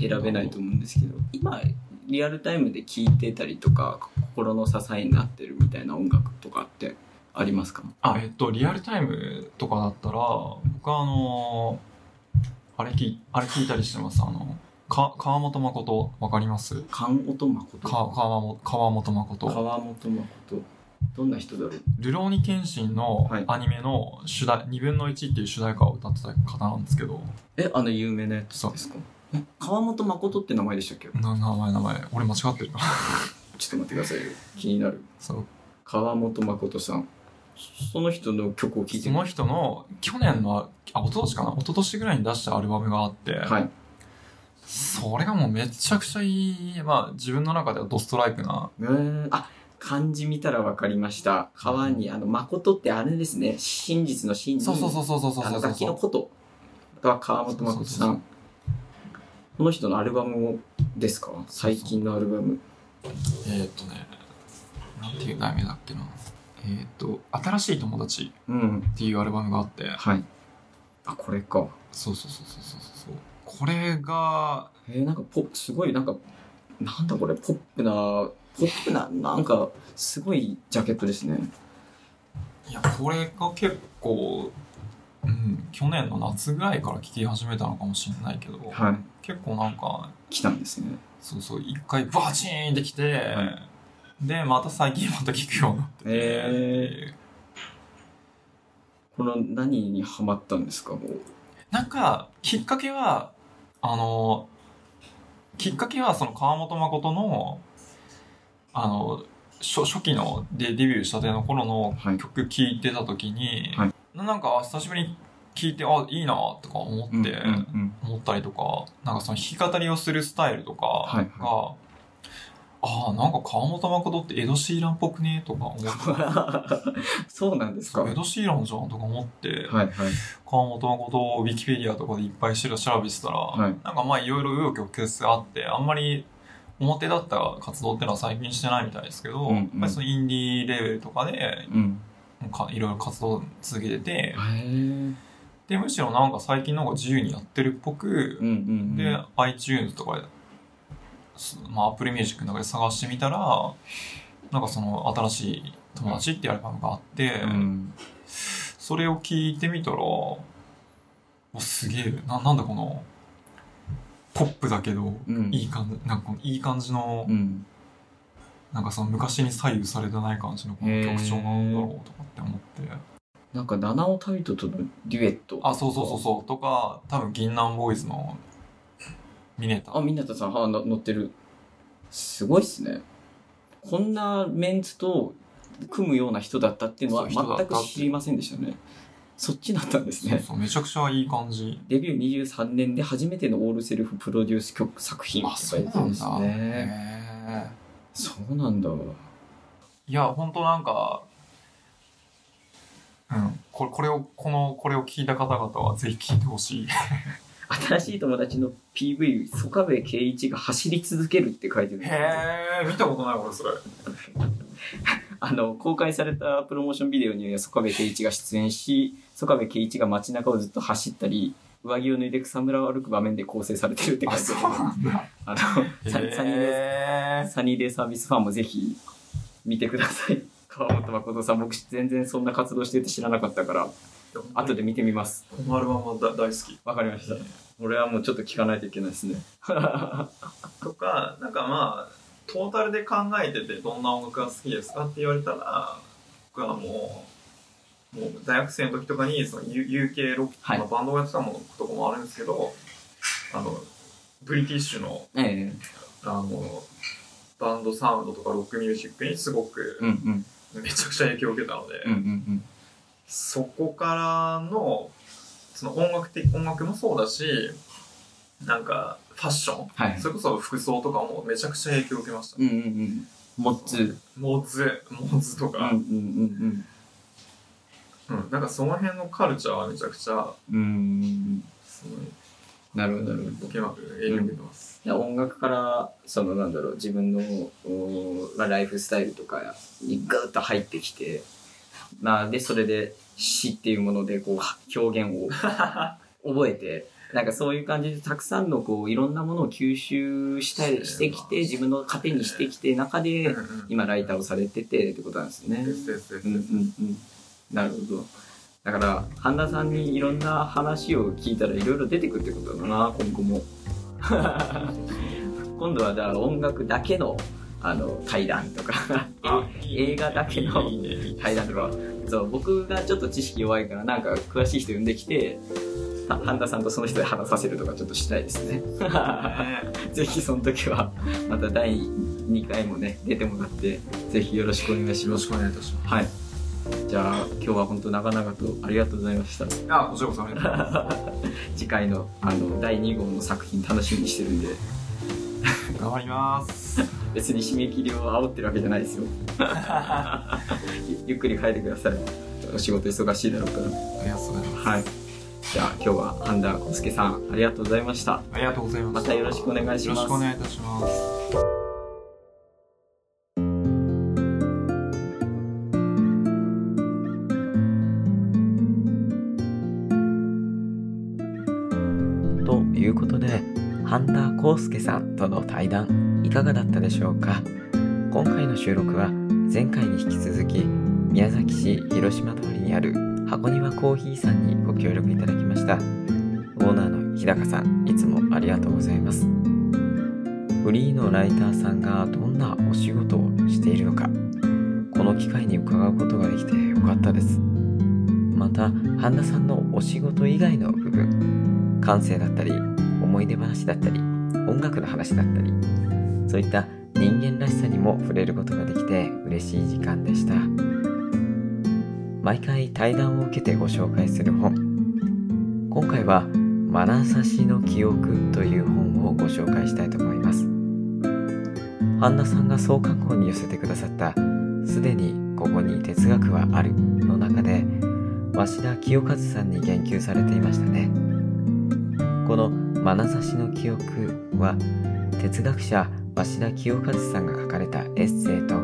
選べないと思うんですけど。今リアルタイムで聴いてたりとか心の支えになってるみたいな音楽とかってありますか？あえっとリアルタイムとかだったら僕はあのあれ聞いあれ聞いたりしてます。あのか川本誠わかります？菅音誠？か川本川本誠。川本誠。どんな人だろう「ルローニケンシン」のはい。アニメの主題、2分の1っていう主題歌を歌ってた方なんですけど。えあの有名なやつですか？え川本誠って名前でしたっけ？な名前名前。俺間違ってるな。ちょっと待ってくださいよ。気になる。そう。川本誠さんその人の曲を聴いて。その人の去年のあ一昨年かな？一昨年ぐらいに出したアルバムがあって、はい。それがもうめちゃくちゃいいまあ自分の中ではドストライクな。うーん。あ漢字見たら分かりました。川にあの誠ってあれですね。真実の真にそうそうそうそうそうそうあのそう楽器のこと。が川本誠さん。この人のアルバムをですか？最近のアルバム。えーっとねなんていう題名だっけなえーっと「新しい友達」うん。っていうアルバムがあって。はい。あこれか。そうそうそうそうそうそう。これがえー、なんかポすごいなんかなんだこれポップなポップななんかすごいジャケットですね。いやこれが結構うん去年の夏ぐらいから聴き始めたのかもしれないけど、はい。結構なんか来たんですね。そうそう一回バチーンってきて、はでまた最近また聴くようになって。て、へこの何にハマったんですか？もう。なんかきっかけはあのきっかけはその川本誠のあの初初期のでデビューしたての頃のはい。曲聴いてた時に、はい。ななんか久しぶりに聴いてあいいなとか思って、思ったりとかなんかその弾き語りをするスタイルとかが、はいああなんか川本誠ってエド・シーランっぽくねとか思って。そうなんですか。エはいド・シーランじゃんとか思って、はい川本誠をウィキペディアとかでいっぱい調べてたら、はい。なんかまあいろいろ紆余曲折あってあんまり表だった活動っていうのは最近してないみたいですけど、うんうん。やっぱりそのインディーレベルとかでうん。かいろいろ活動続けててでむしろなんか最近の方が自由にやってるっぽくうん、うんうん。で iTunes とかで、すまあ、Apple Music の中で探してみたらなんかその新しい友達っていうアルバムがあって、うんそれを聞いてみたらおすげえななんだこのポップだけど、うん。いい感じなんかいい感じの、うん。なんかその昔に左右されてない感じのこの曲調なんだろうとかって思って。なんか七尾タイトとのデュエットあそうそうそうそう。とか多分銀杏ボーイズのミネタ。あみなたさんはの乗ってる。すごいっすね。こんなメンツと組むような人だったっていうのは全く知りませんでしたね。そっちだったんですね。そうそうめちゃくちゃいい感じ。デビュー23年で初めてのオールセルフプロデュース曲作品って書いてるんですね。そうなんだ。いや本当なんかうんこれこれをこのこれを聞いた方々はぜひ聞いてほしい新しい友達の PV 曽我部圭一が走り続けるって書いてるんです。よへえ見たことない俺それ。あの公開されたプロモーションビデオには曽我部圭一が出演し曽我部圭一が街中をずっと走ったり上着を脱いで草むらを歩く場面で構成されてるって書いてある。あのササニーデへーサニーデーサービスファンもぜひ見てください。川本誠さん僕全然そんな活動してて知らなかったから後で見てみます。このアルバムは大好き。わかりました。俺はもうちょっと聞かないといけないですね。とかなんかまあトータルで考えててどんな音楽が好きですかって言われたら僕はもうもう大学生の時とかにその UK ロック、はい。まあ、バンドをやってたものとかもあるんですけどあのブリティッシュのええ。あのバンドサウンドとかロックミュージックにすごくうんうん。めちゃくちゃ影響を受けたので、うんうんそこからのその音楽的音楽もそうだしなんかファッション、はい。それこそ服装とかもめちゃくちゃ影響を受けました、うんうんうん。モッツモズ。モズとか、うんうんうんうん。なんかその辺のカルチャーはめちゃくちゃうんうんすごいなるほどなるほど。影響を受けてます、で音楽からそのなんだろう自分のおまあ、ライフスタイルとかにグーッと入ってきてまあでそれで詩っていうものでこう表現を 覚えてなんかそういう感じでたくさんのこういろんなものを吸収したりしてきて自分の糧にしてきて中で今ライターをされててってことなんですね。ですですですうんうんうんなるほど。だから、半田さんにいろんな話を聞いたらいろいろ出てくるってことだな、今後も。今度はじゃあ音楽だけのあの対談とか。あ映画だけの対談とか。そう僕がちょっと知識弱いからなんか詳しい人呼んできては半田さんとその人で話させるとかちょっとしたいですね。ね ぜひその時はまた第2回もね出てもらってぜひよろしくお願いします。よろしくお願いいたしまはい。じゃあ今日は本当長々とありがとうございました。すあこちらこそありがとうございま 次回のあの第2号の作品楽しみにしてるんで。す頑張ります。別に締め切りを煽ってるわけじゃないですよ。ゆ ゆっくり書いてください。お仕事忙しいだろうから。ありがとうございます。はい。じゃあ今日は半田康介さんありがとうございました。ありがとうございますまたよろしくお願いします。よろしくお願いいたしますで半田康介さんとの対談いかがだったでしょうか？今回の収録は前回に引き続き宮崎市広島通りにある箱庭コーヒーさんにご協力いただきました。オーナーの日高さんいつもありがとうございます。フリーのライターさんがどんなお仕事をしているのかこの機会に伺うことができてよかったです。また半田さんのお仕事以外の部分感性だったり思い出話だったり音楽の話だったりそういった人間らしさにも触れることができて嬉しい時間でした。毎回対談を受けてご紹介する本。今回は「眼差しの記憶」という本をご紹介したいと思います。半田さんが創刊号に寄せてくださった「すでにここに哲学はある」の中で鷲田清和さんに言及されていましたね。この「眼差しの記憶」は哲学者鷲田清和さんが書かれたエッセイと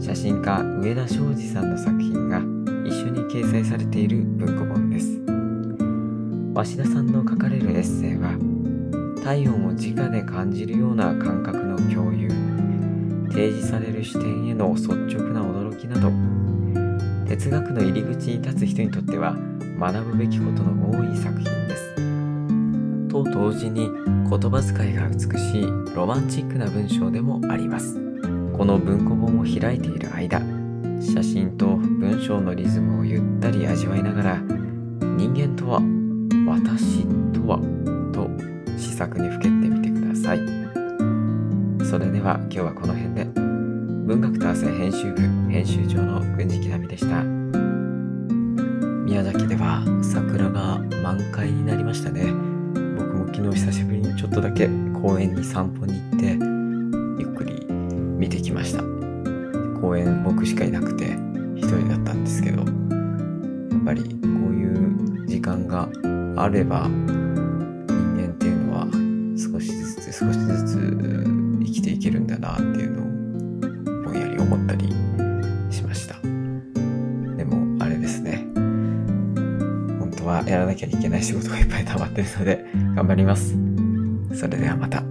写真家上田昌司さんの作品が一緒に掲載されている文庫本です。鷲田さんの書かれるエッセイは体温を直で感じるような感覚の共有提示される視点への率直な驚きなど哲学の入り口に立つ人にとっては学ぶべきことの多い作品です。と同時に言葉遣いが美しいロマンチックな文章でもあります。この文庫本を開いている間写真と文章のリズムをゆったり味わいながら人間とは私とはと試作にふけってみてください。それでは今日はこの辺で。文学と汗編集部編集長の郡司きなみでした。宮崎では桜が満開になりましたね。昨日久しぶりにちょっとだけ公園に散歩に行ってゆっくり見てきました。公園僕しかいなくて一人だったんですけどやっぱりこういう時間があれば人間っていうのは少しずつ少しずつ生きていけるんだなっていうのをぼんやり思ったりしました。でもあれですね。本当はやらなきゃいけない仕事がいっぱい溜まってるので頑張りますそれではまた。